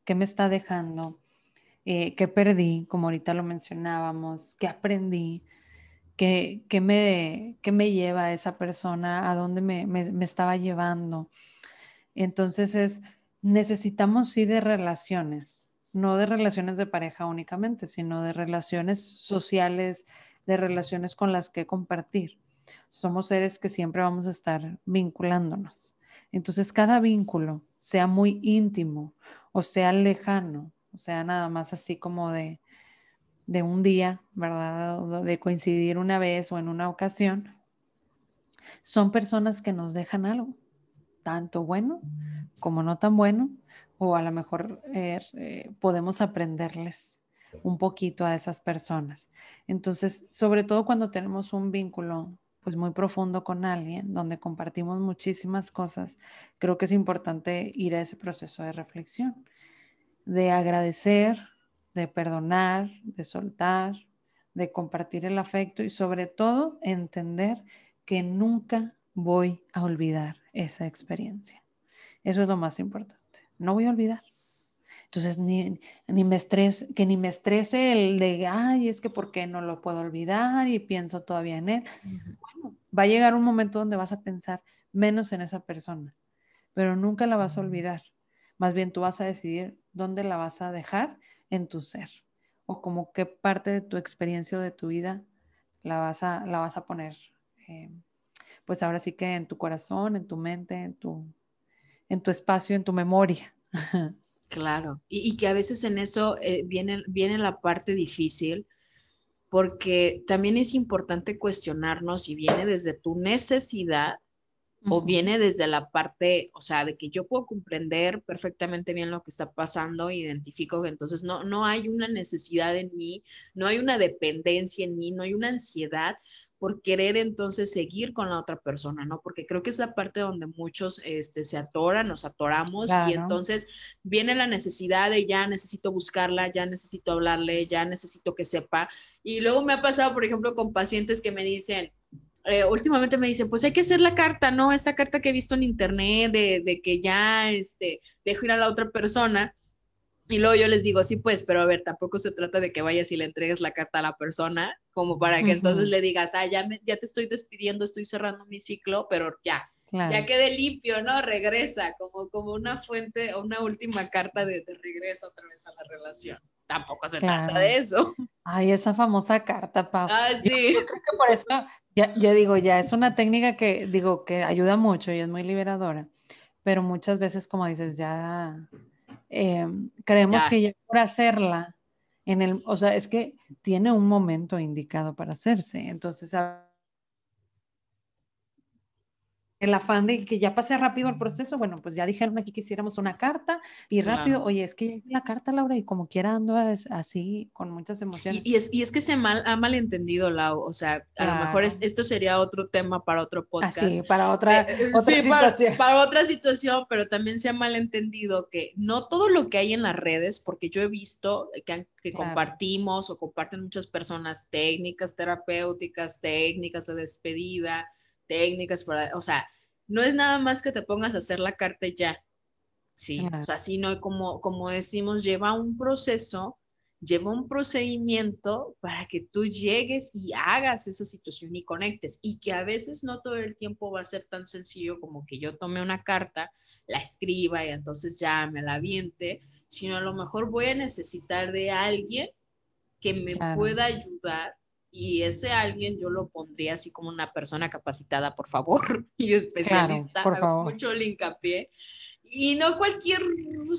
¿Qué me está dejando? Eh, ¿Qué perdí? Como ahorita lo mencionábamos, ¿qué aprendí? ¿Qué, me, qué me lleva esa persona? ¿A dónde me, me, me estaba llevando? Entonces es, necesitamos sí de relaciones, no de relaciones de pareja únicamente, sino de relaciones sociales, de relaciones con las que compartir. Somos seres que siempre vamos a estar vinculándonos. Entonces, cada vínculo, sea muy íntimo o sea lejano, o sea nada más así como de, de un día, ¿verdad? De coincidir una vez o en una ocasión, son personas que nos dejan algo tanto bueno como no tan bueno, o a lo mejor eh, eh, podemos aprenderles un poquito a esas personas. Entonces, sobre todo cuando tenemos un vínculo pues muy profundo con alguien, donde compartimos muchísimas cosas, creo que es importante ir a ese proceso de reflexión, de agradecer, de perdonar, de soltar, de compartir el afecto y sobre todo entender que nunca voy a olvidar esa experiencia. Eso es lo más importante. No voy a olvidar. Entonces, ni, ni me estrese, que ni me estrese el de, ay, es que ¿por qué no lo puedo olvidar? Y pienso todavía en él. Bueno, va a llegar un momento donde vas a pensar menos en esa persona, pero nunca la vas a olvidar. Más bien tú vas a decidir dónde la vas a dejar en tu ser o como qué parte de tu experiencia o de tu vida la vas a, la vas a poner eh, pues ahora sí que en tu corazón, en tu mente, en tu, en tu espacio, en tu memoria. Claro, y, que a veces en eso eh, viene, viene la parte difícil, porque también es importante cuestionarnos si viene desde tu necesidad o viene desde la parte, o sea, de que yo puedo comprender perfectamente bien lo que está pasando, identifico que entonces no, no hay una necesidad en mí, no hay una dependencia en mí, no hay una ansiedad por querer entonces seguir con la otra persona, ¿no? Porque creo que es la parte donde muchos este, se atoran, nos atoramos y entonces viene la necesidad de ya necesito buscarla, ya necesito hablarle, ya necesito que sepa. Y luego me ha pasado, por ejemplo, con pacientes que me dicen, eh, últimamente me dicen, pues hay que hacer la carta, ¿no? Esta carta que he visto en internet de, de que ya este, dejo ir a la otra persona. Y luego yo les digo, sí, pues, pero a ver, tampoco se trata de que vayas y le entregues la carta a la persona, como para que entonces le digas, ah, ya, me, ya te estoy despidiendo, estoy cerrando mi ciclo, pero ya, ya quede limpio, ¿no? Regresa, como, como una fuente, o una última carta de, de, regreso otra vez a la relación. Tampoco se trata de eso. Ay, esa famosa carta, Pau. Ah, sí. Yo, creo que por eso, ya, ya digo, ya es una técnica que, digo, que ayuda mucho y es muy liberadora, pero muchas veces, como dices, ya Em, creemos que ya por hacerla, en el, o sea, es que tiene un momento indicado para hacerse. Entonces, el afán de que ya pase rápido el proceso, bueno, pues ya dijeron aquí que hiciéramos una carta y rápido, oye, es que la carta, Laura, y como quiera ando así, con muchas emociones. Y, es, y es que se mal, ha malentendido, Lau, o sea, a lo mejor esto sería otro tema para otro podcast. sí, para otra, eh, otra situación. Para, para, otra situación, pero también se ha malentendido que no todo lo que hay en las redes, porque yo he visto que, que compartimos o comparten muchas personas técnicas terapéuticas, técnicas de despedida, técnicas para, o sea, no es nada más que te pongas a hacer la carta ya, sí, o sea, sino como, como decimos, lleva un proceso, lleva un procedimiento para que tú llegues y hagas esa situación y conectes, y que a veces no todo el tiempo va a ser tan sencillo como que yo tome una carta, la escriba y entonces ya me la aviente, sino a lo mejor voy a necesitar de alguien que me pueda ayudar y ese alguien yo lo pondría así como una persona capacitada, por favor, y especialista, por favor. mucho el hincapié, y no cualquier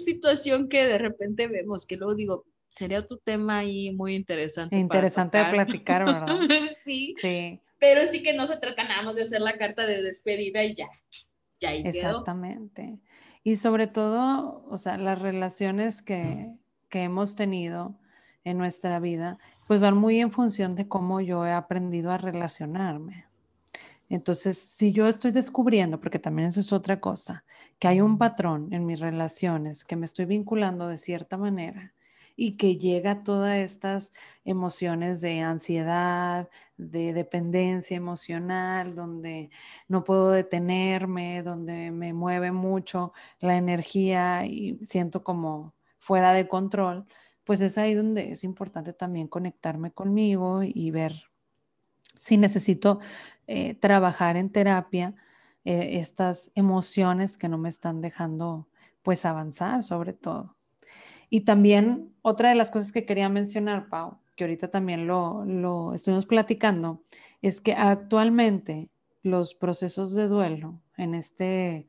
situación que de repente vemos, que luego digo, sería otro tema ahí muy interesante. Interesante de platicar, ¿verdad? sí, sí, pero sí que no se trata nada más de hacer la carta de despedida y ya, ya ahí Exactamente. Y sobre todo, o sea, las relaciones que, que hemos tenido en nuestra vida, pues van muy en función de cómo yo he aprendido a relacionarme. Entonces, si yo estoy descubriendo, porque también eso es otra cosa, que hay un patrón en mis relaciones, que me estoy vinculando de cierta manera y que llega todas estas emociones de ansiedad, de dependencia emocional, donde no puedo detenerme, donde me mueve mucho la energía y siento como fuera de control, pues es ahí donde es importante también conectarme conmigo y ver si necesito eh, trabajar en terapia eh, estas emociones que no me están dejando pues avanzar sobre todo. Y también otra de las cosas que quería mencionar, Pau, que ahorita también lo, lo estuvimos platicando, es que actualmente los procesos de duelo en este,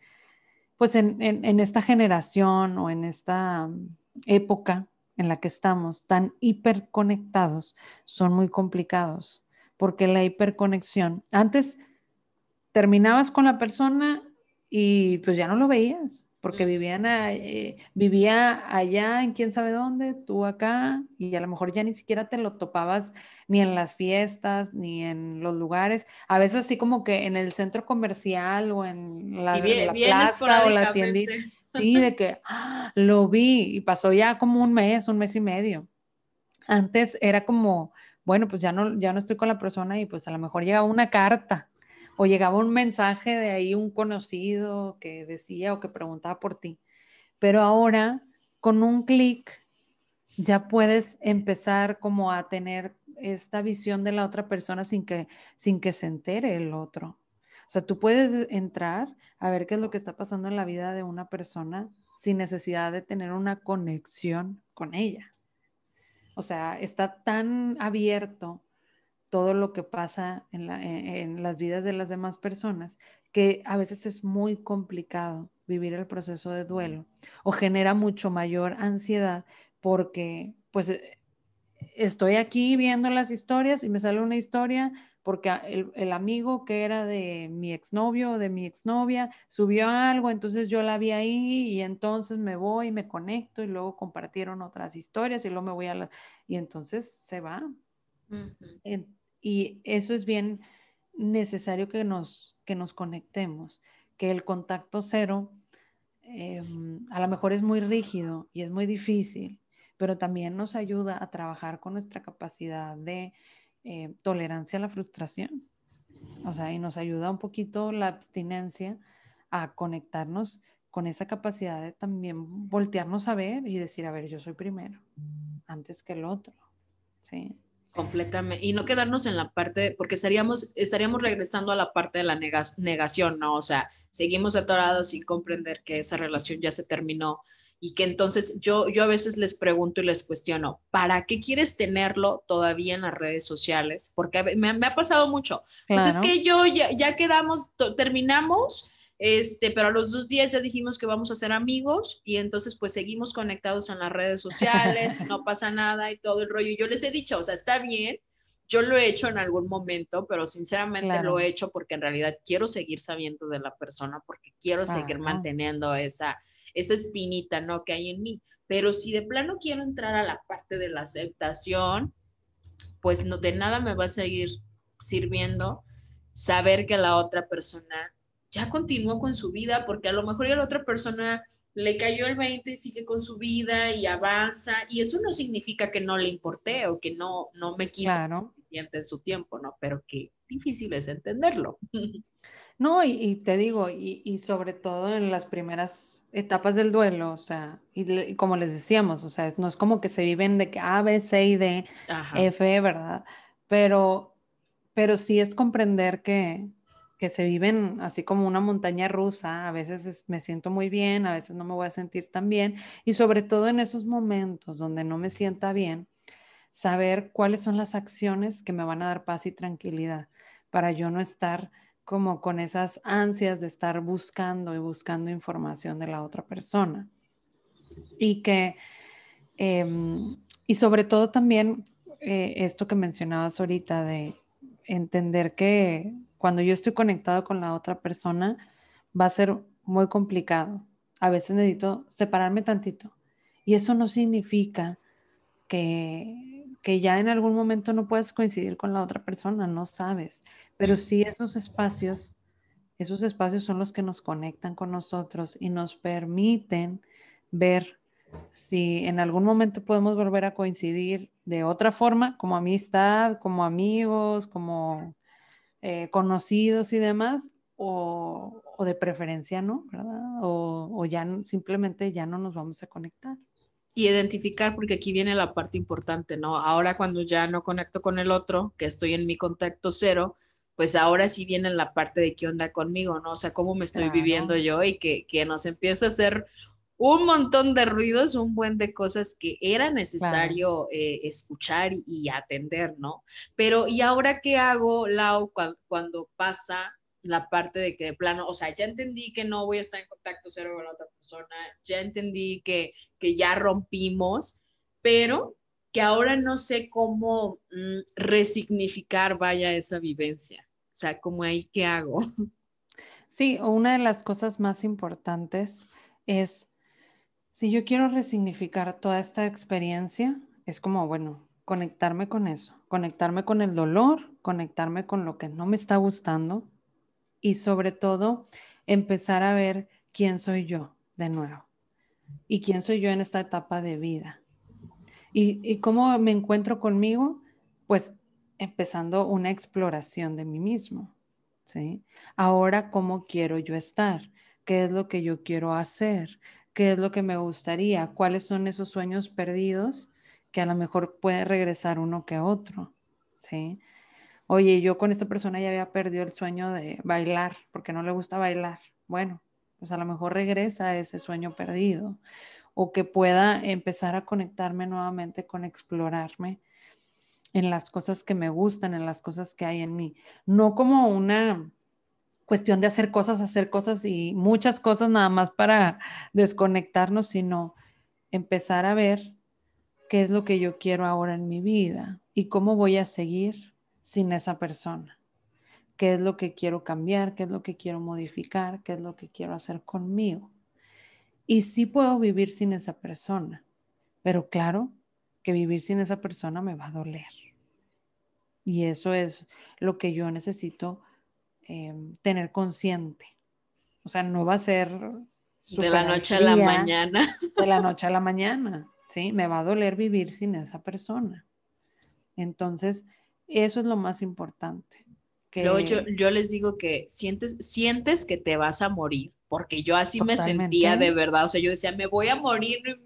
pues en, en esta generación o en esta época en la que estamos tan hiperconectados son muy complicados, porque la hiperconexión, antes terminabas con la persona y pues ya no lo veías, porque vivían eh, vivía allá en quién sabe dónde, tú acá, y a lo mejor ya ni siquiera te lo topabas ni en las fiestas, ni en los lugares, a veces así como que en el centro comercial o en la, la plaza o la tiendita Sí, de que ¡ah! lo vi y pasó ya como un mes, un mes y medio. Antes era como, bueno, pues ya no, ya no estoy con la persona y pues a lo mejor llegaba una carta o llegaba un mensaje de ahí un conocido que decía o que preguntaba por ti. Pero ahora con un clic ya puedes empezar como a tener esta visión de la otra persona sin que, sin que se entere el otro. O sea, tú puedes entrar a ver qué es lo que está pasando en la vida de una persona sin necesidad de tener una conexión con ella. O sea, está tan abierto todo lo que pasa en, las vidas de las demás personas que a veces es muy complicado vivir el proceso de duelo o genera mucho mayor ansiedad porque pues estoy aquí viendo las historias y me sale una historia porque el, amigo que era de mi exnovio o de mi exnovia subió algo, entonces yo la vi ahí y entonces me voy y me conecto y luego compartieron otras historias y luego me voy a la... y entonces se va. y eso es bien necesario que nos, que nos conectemos, que el contacto cero em, a lo mejor es muy rígido y es muy difícil, pero también nos ayuda a trabajar con nuestra capacidad de eh, tolerancia a la frustración. O sea, y nos ayuda un poquito la abstinencia a conectarnos con esa capacidad de también voltearnos a ver y decir, a ver, yo soy primero, antes que el otro. Sí. Completamente. Y no quedarnos en la parte, porque estaríamos, estaríamos regresando a la parte de la negación, ¿no? O sea, seguimos atorados sin comprender que esa relación ya se terminó y que entonces yo, yo a veces les pregunto y les cuestiono, ¿para qué quieres tenerlo todavía en las redes sociales? Porque me, ha pasado mucho. Pues es que yo ya, ya quedamos, terminamos, este, pero a los dos días ya dijimos que vamos a ser amigos y entonces pues seguimos conectados en las redes sociales, no pasa nada y todo el rollo. Yo les he dicho, o sea, está bien, yo lo he hecho en algún momento, pero sinceramente lo he hecho porque en realidad quiero seguir sabiendo de la persona, porque quiero seguir manteniendo esa, esa espinita, ¿no? Que hay en mí. Pero si de plano quiero entrar a la parte de la aceptación, pues no, de nada me va a seguir sirviendo saber que la otra persona ya continuó con su vida, porque a lo mejor ya la otra persona le cayó el 20 y sigue con su vida y avanza, y eso no significa que no le importé o que no, no me quiso en su tiempo, ¿no? Pero que difícil es entenderlo. No, y, te digo, y, sobre todo en las primeras etapas del duelo, o sea, y, como les decíamos, o sea, no es como que se viven de que A, B, C y D, F, ¿verdad? Pero, pero sí es comprender que, que se viven así como una montaña rusa, a veces me siento muy bien, a veces no me voy a sentir tan bien, y sobre todo en esos momentos donde no me sienta bien, saber cuáles son las acciones que me van a dar paz y tranquilidad para yo no estar como con esas ansias de estar buscando y buscando información de la otra persona. Y que, em, y sobre todo también eh, esto que mencionabas ahorita de entender que cuando yo estoy conectado con la otra persona va a ser muy complicado. A veces necesito separarme tantito. Y eso no significa que que ya en algún momento no puedes coincidir con la otra persona, no sabes, pero sí esos espacios, esos espacios son los que nos conectan con nosotros y nos permiten ver si en algún momento podemos volver a coincidir de otra forma, como amistad, como amigos, como eh, conocidos y demás, o, de preferencia no, ¿verdad? O, o ya simplemente ya no nos vamos a conectar y identificar, porque aquí viene la parte importante, ¿no? Ahora cuando ya no conecto con el otro, que estoy en mi contacto cero, pues ahora sí viene la parte de qué onda conmigo, ¿no? O sea, cómo me estoy viviendo yo y que, que, nos empieza a hacer un montón de ruidos, un buen de cosas que era necesario eh, escuchar y, atender, ¿no? Pero, ¿y ahora qué hago, Lau, cuando pasa la parte de que de plano, o sea, ya entendí que no voy a estar en contacto cero con la otra persona, ya entendí que, que ya rompimos, pero que ahora no sé cómo mm, resignificar, vaya, esa vivencia. O sea, ¿cómo ahí qué hago? Sí, una de las cosas más importantes es, si yo quiero resignificar toda esta experiencia, es como, bueno, conectarme con eso, conectarme con el dolor, conectarme con lo que no me está gustando, y sobre todo empezar a ver quién soy yo de nuevo y quién soy yo en esta etapa de vida. ¿Y, cómo me encuentro conmigo? Pues empezando una exploración de mí mismo. ¿sí? Ahora, ¿cómo quiero yo estar? ¿Qué es lo que yo quiero hacer? ¿Qué es lo que me gustaría? ¿Cuáles son esos sueños perdidos que a lo mejor puede regresar uno que otro? ¿sí? Oye, yo con esta persona ya había perdido el sueño de bailar porque no le gusta bailar. Bueno, pues a lo mejor regresa a ese sueño perdido o que pueda empezar a conectarme nuevamente con explorarme en las cosas que me gustan, en las cosas que hay en mí. No como una, cuestión de hacer cosas, hacer cosas y muchas cosas nada más para desconectarnos, sino empezar a ver qué es lo que yo quiero ahora en mi vida y cómo voy a seguir sin esa persona. ¿Qué es lo que quiero cambiar? ¿Qué es lo que quiero modificar? ¿Qué es lo que quiero hacer conmigo? Y sí puedo vivir sin esa persona, pero claro que vivir sin esa persona me va a doler. Y eso es lo que yo necesito em, tener consciente. O sea, no va a ser... De la noche a la mañana. De la noche a la mañana, ¿sí? Me va a doler vivir sin esa persona. Entonces, eso es lo más importante. Luego yo, les digo que sientes, sientes que te vas a morir, porque yo así me sentía de verdad, o sea, yo decía, me voy a morir, no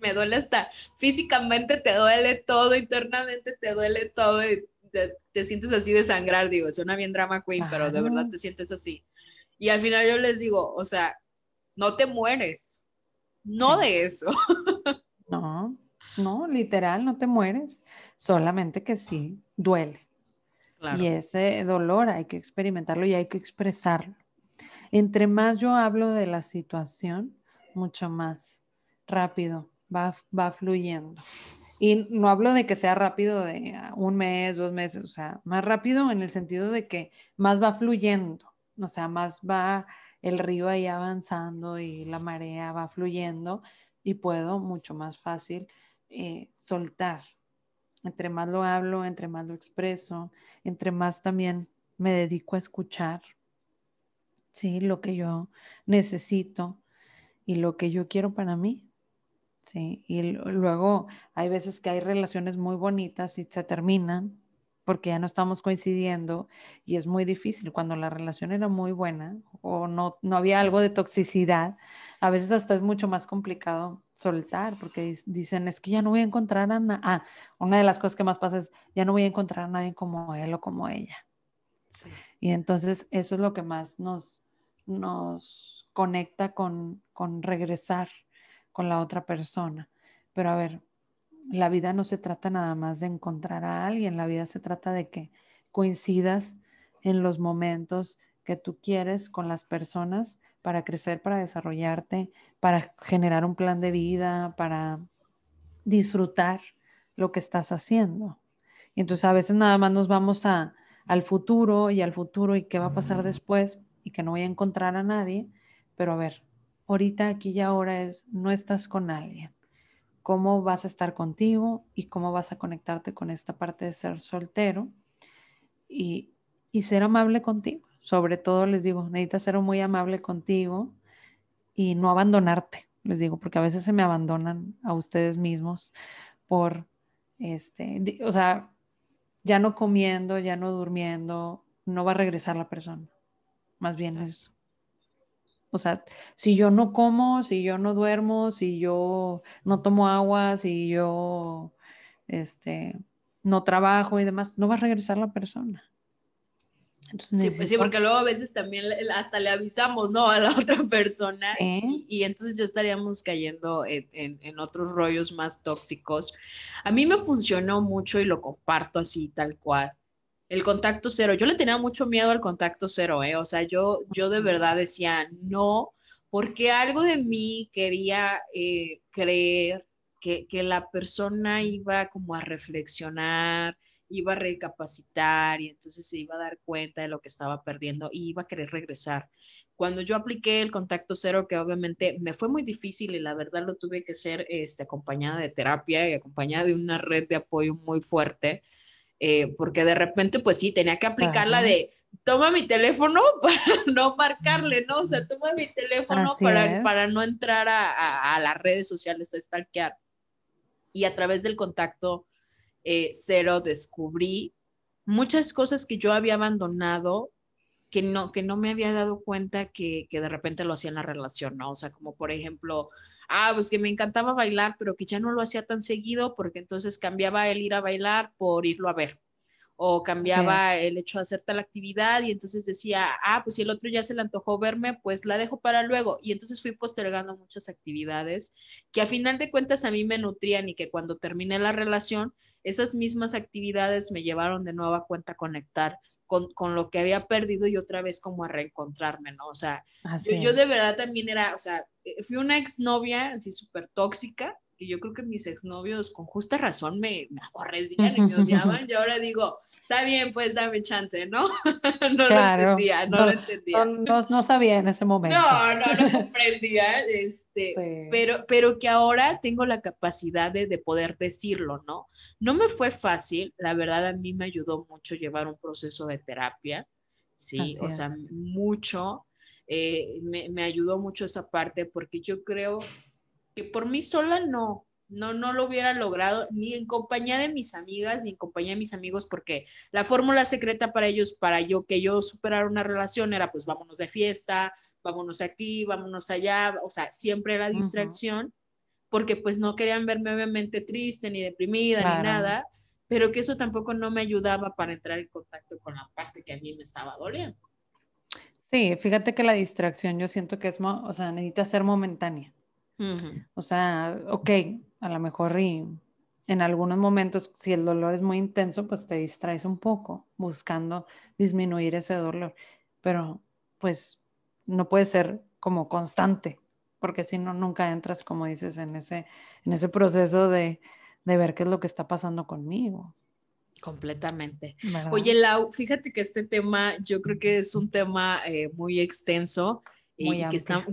me duele hasta físicamente, te duele todo, internamente te duele todo, y te, sientes así de sangrar, digo, suena bien drama queen, pero de verdad te sientes así. Y al final yo les digo, o sea, no te mueres, no de eso. no, no, literal, no te mueres, solamente que sí, duele. Y ese dolor hay que experimentarlo y hay que expresarlo. Entre más yo hablo de la situación, mucho más rápido va, va fluyendo. Y no hablo de que sea rápido de un mes, dos meses, o sea, más rápido en el sentido de que más va fluyendo, o sea, más va el río ahí avanzando y la marea va fluyendo y puedo mucho más fácil eh, soltar entre más lo hablo, entre más lo expreso, entre más también me dedico a escuchar, ¿sí? Lo que yo necesito y lo que yo quiero para mí, ¿sí? Y luego hay veces que hay relaciones muy bonitas y se terminan porque ya no estamos coincidiendo y es muy difícil cuando la relación era muy buena o no, no había algo de toxicidad, a veces hasta es mucho más complicado soltar, porque dicen, es que ya no voy a encontrar a nadie. Ah, una de las cosas que más pasa es, ya no voy a encontrar a nadie como él o como ella. Y entonces eso es lo que más nos, nos conecta con, con regresar con la otra persona. Pero a ver, la vida no se trata nada más de encontrar a alguien, la vida se trata de que coincidas en los momentos que tú quieres con las personas para crecer, para desarrollarte, para generar un plan de vida, para disfrutar lo que estás haciendo. Y entonces a veces nada más nos vamos a, al futuro y al futuro y qué va a pasar después y que no voy a encontrar a nadie, pero a ver, ahorita, aquí y ahora es, no estás con alguien. ¿Cómo vas a estar contigo y cómo vas a conectarte con esta parte de ser soltero y, y ser amable contigo? Sobre todo les digo, necesitas ser muy amable contigo y no abandonarte, les digo, porque a veces se me abandonan a ustedes mismos por, este, o sea, ya no comiendo, ya no durmiendo, no va a regresar la persona. Más bien es, o sea, si yo no como, si yo no duermo, si yo no tomo agua, si yo, este, no trabajo y demás, no va a regresar la persona sí, pues sí, porque luego a veces también hasta le avisamos, ¿no? A la otra persona y, entonces ya estaríamos cayendo en, otros rollos más tóxicos. A mí me funcionó mucho y lo comparto así, tal cual. El contacto cero. Yo le tenía mucho miedo al contacto cero, ¿eh? O sea, yo, yo de verdad decía no, porque algo de mí quería eh, creer que, que la persona iba como a reflexionar, iba a recapacitar y entonces se iba a dar cuenta de lo que estaba perdiendo y iba a querer regresar. Cuando yo apliqué el contacto cero, que obviamente me fue muy difícil y la verdad lo tuve que ser este, acompañada de terapia y acompañada de una red de apoyo muy fuerte, eh, porque de repente, pues sí, tenía que aplicarla de, toma mi teléfono para no marcarle, ¿no? O sea, toma mi teléfono para, para, no entrar a, a, las redes sociales a stalkear. Y a través del contacto eh, cero descubrí muchas cosas que yo había abandonado que no, que no me había dado cuenta que, que de repente lo hacía en la relación, ¿no? O sea, como por ejemplo, ah, pues que me encantaba bailar, pero que ya no lo hacía tan seguido porque entonces cambiaba el ir a bailar por irlo a ver o cambiaba el hecho de hacer tal actividad y entonces decía, ah, pues si el otro ya se le antojó verme, pues la dejo para luego. Y entonces fui postergando muchas actividades que a final de cuentas a mí me nutrían y que cuando terminé la relación, esas mismas actividades me llevaron de nueva cuenta a conectar con, lo que había perdido y otra vez como a reencontrarme, ¿no? O sea, yo, yo, de verdad también era, o sea, eh, fui una exnovia así súper tóxica, que yo creo que mis exnovios con justa razón me, me aborrecían y me odiaban, y ahora digo, está bien, pues dame chance, ¿no? no lo entendía, no, lo entendía. No, sabía en ese momento. No, no lo comprendía, este, pero, pero que ahora tengo la capacidad de, de, poder decirlo, ¿no? No me fue fácil, la verdad a mí me ayudó mucho llevar un proceso de terapia, sí, o sea, mucho, eh, me, me ayudó mucho esa parte porque yo creo que por mí sola no, no, no lo hubiera logrado ni en compañía de mis amigas ni en compañía de mis amigos, porque la fórmula secreta para ellos, para yo que yo superara una relación era pues vámonos de fiesta, vámonos aquí, vámonos allá, o sea, siempre era distracción, porque pues no querían verme obviamente triste ni deprimida ni nada, pero que eso tampoco no me ayudaba para entrar en contacto con la parte que a mí me estaba doliendo. Sí, fíjate que la distracción yo siento que es, o sea, necesita ser momentánea. O sea, ok, a lo mejor y en algunos momentos, si el dolor es muy intenso, pues te distraes un poco buscando disminuir ese dolor, pero pues no puede ser como constante, porque si no, nunca entras, como dices, en ese, en ese proceso de, de ver qué es lo que está pasando conmigo. Completamente. Oye, Lau, fíjate que este tema yo creo que es un tema eh, muy extenso y, que está,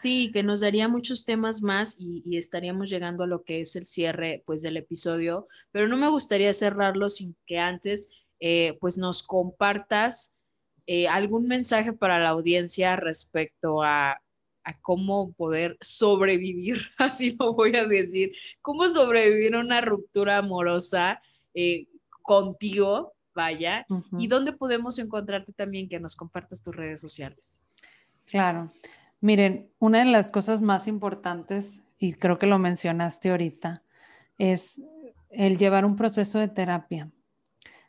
sí, que nos daría muchos temas más y, estaríamos llegando a lo que es el cierre pues del episodio, pero no me gustaría cerrarlo sin que antes eh, pues nos compartas eh, algún mensaje para la audiencia respecto a, a, cómo poder sobrevivir, así lo voy a decir, cómo sobrevivir a una ruptura amorosa eh, contigo, vaya, y dónde podemos encontrarte también que nos compartas tus redes sociales. Claro. Miren, una de las cosas más importantes, y creo que lo mencionaste ahorita, es el llevar un proceso de terapia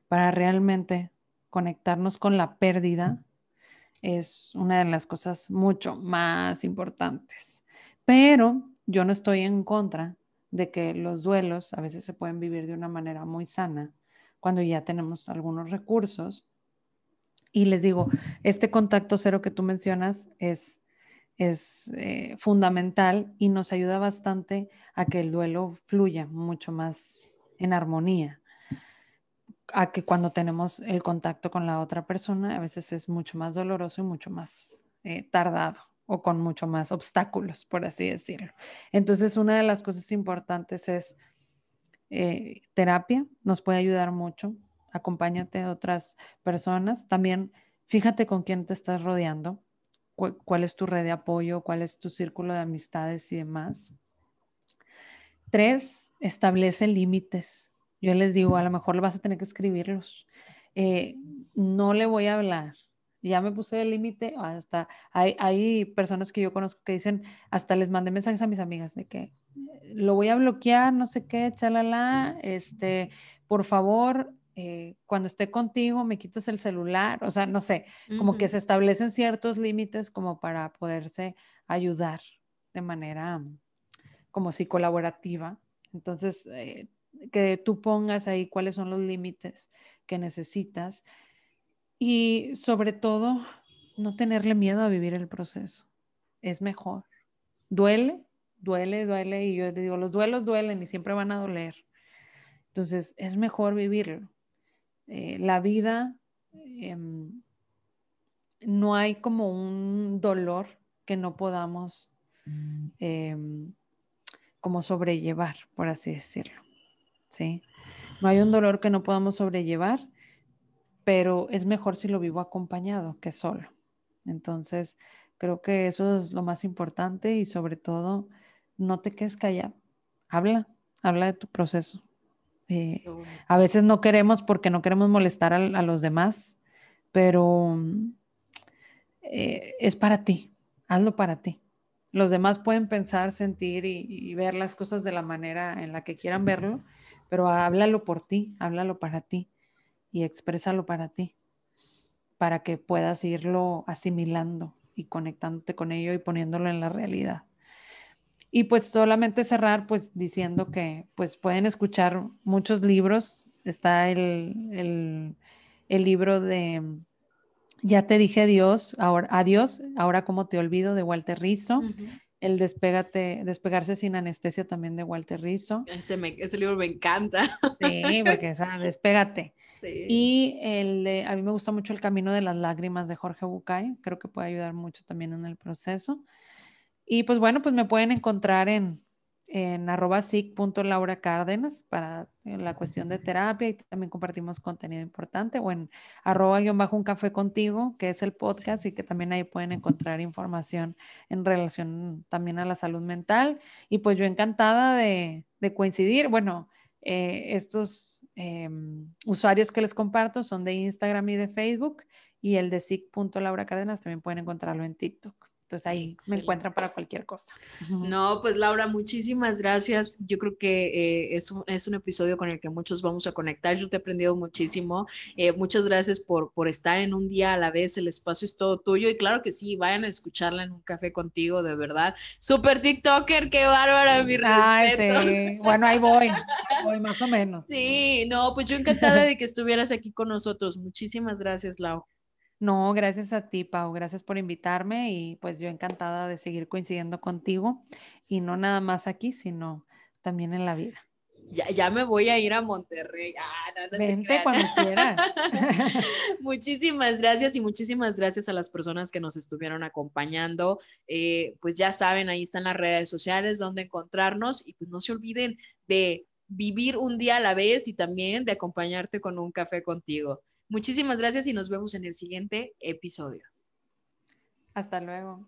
para realmente conectarnos con la pérdida. Es una de las cosas mucho más importantes. Pero yo no estoy en contra de que los duelos a veces se pueden vivir de una manera muy sana cuando ya tenemos algunos recursos y les digo, este contacto cero que tú mencionas es, es eh, fundamental y nos ayuda bastante a que el duelo fluya mucho más en armonía. A que cuando tenemos el contacto con la otra persona, a veces es mucho más doloroso y mucho más eh, tardado o con mucho más obstáculos, por así decirlo. Entonces, una de las cosas importantes es eh, terapia, nos puede ayudar mucho acompáñate a otras personas. También fíjate con quién te estás rodeando, cuál es tu red de apoyo, cuál es tu círculo de amistades y demás. Tres, establece límites. Yo les digo, a lo mejor vas a tener que escribirlos. Eh, no le voy a hablar. Ya me puse el límite, hasta hay, hay, personas que yo conozco que dicen, hasta les mandé mensajes a mis amigas de que lo voy a bloquear, no sé qué, chalala, este, por favor, eh, cuando esté contigo me quitas el celular, o sea, no sé, como que se establecen ciertos límites como para poderse ayudar de manera como si colaborativa. Entonces, eh, que tú pongas ahí cuáles son los límites que necesitas y sobre todo no tenerle miedo a vivir el proceso. Es mejor. Duele, duele, duele y yo digo, los duelos duelen y siempre van a doler. Entonces, es mejor vivirlo. Eh, la vida, em, no hay como un dolor que no podamos em, como sobrellevar, por así decirlo. ¿sí? No hay un dolor que no podamos sobrellevar, pero es mejor si lo vivo acompañado que solo. Entonces, creo que eso es lo más importante y sobre todo, no te quedes callado. Habla, habla de tu proceso. Eh, a veces no queremos porque no queremos molestar a, los demás, pero eh, es para ti, hazlo para ti. Los demás pueden pensar, sentir y, ver las cosas de la manera en la que quieran verlo, pero háblalo por ti, háblalo para ti y exprésalo para ti, para que puedas irlo asimilando y conectándote con ello y poniéndolo en la realidad. Y pues solamente cerrar pues diciendo que pues pueden escuchar muchos libros. Está el, el libro de Ya te dije Dios, ahora, adiós, ahora como te olvido de Walter Rizzo. El Despégate, Despegarse sin anestesia también de Walter Rizzo. Ese, libro me encanta. Sí, porque esa, Despégate. Sí. Y el de, a mí me gusta mucho El Camino de las Lágrimas de Jorge Bucay. Creo que puede ayudar mucho también en el proceso. Y pues bueno, pues me pueden encontrar en, en arroba Laura Cárdenas para eh, la cuestión de terapia y también compartimos contenido importante o en arroba guion bajo un café contigo, que es el podcast y que también ahí pueden encontrar información en relación también a la salud mental. Y pues yo encantada de, coincidir. Bueno, eh, estos em, usuarios que les comparto son de Instagram y de Facebook y el de Laura Cárdenas también pueden encontrarlo en TikTok. Entonces ahí me encuentran para cualquier cosa. No, pues Laura, muchísimas gracias. Yo creo que eh, es, un, es, un, episodio con el que muchos vamos a conectar. Yo te he aprendido muchísimo. Eh, muchas gracias por, por estar en un día a la vez. El espacio es todo tuyo. Y claro que sí, vayan a escucharla en un café contigo, de verdad. Super TikToker, qué bárbara, mi respeto. Sí. Bueno, ahí voy, voy más o menos. Sí, no, pues yo encantada de que estuvieras aquí con nosotros. Muchísimas gracias, Lau. No, gracias a ti, Pau. Gracias por invitarme y pues yo encantada de seguir coincidiendo contigo y no nada más aquí, sino también en la vida. Ya, ya me voy a ir a Monterrey. Ah, no, Vente cuando quieras. muchísimas gracias y muchísimas gracias a las personas que nos estuvieron acompañando. Eh, pues ya saben, ahí están las redes sociales donde encontrarnos y pues no se olviden de vivir un día a la vez y también de acompañarte con un café contigo. Muchísimas gracias y nos vemos en el siguiente episodio. Hasta luego.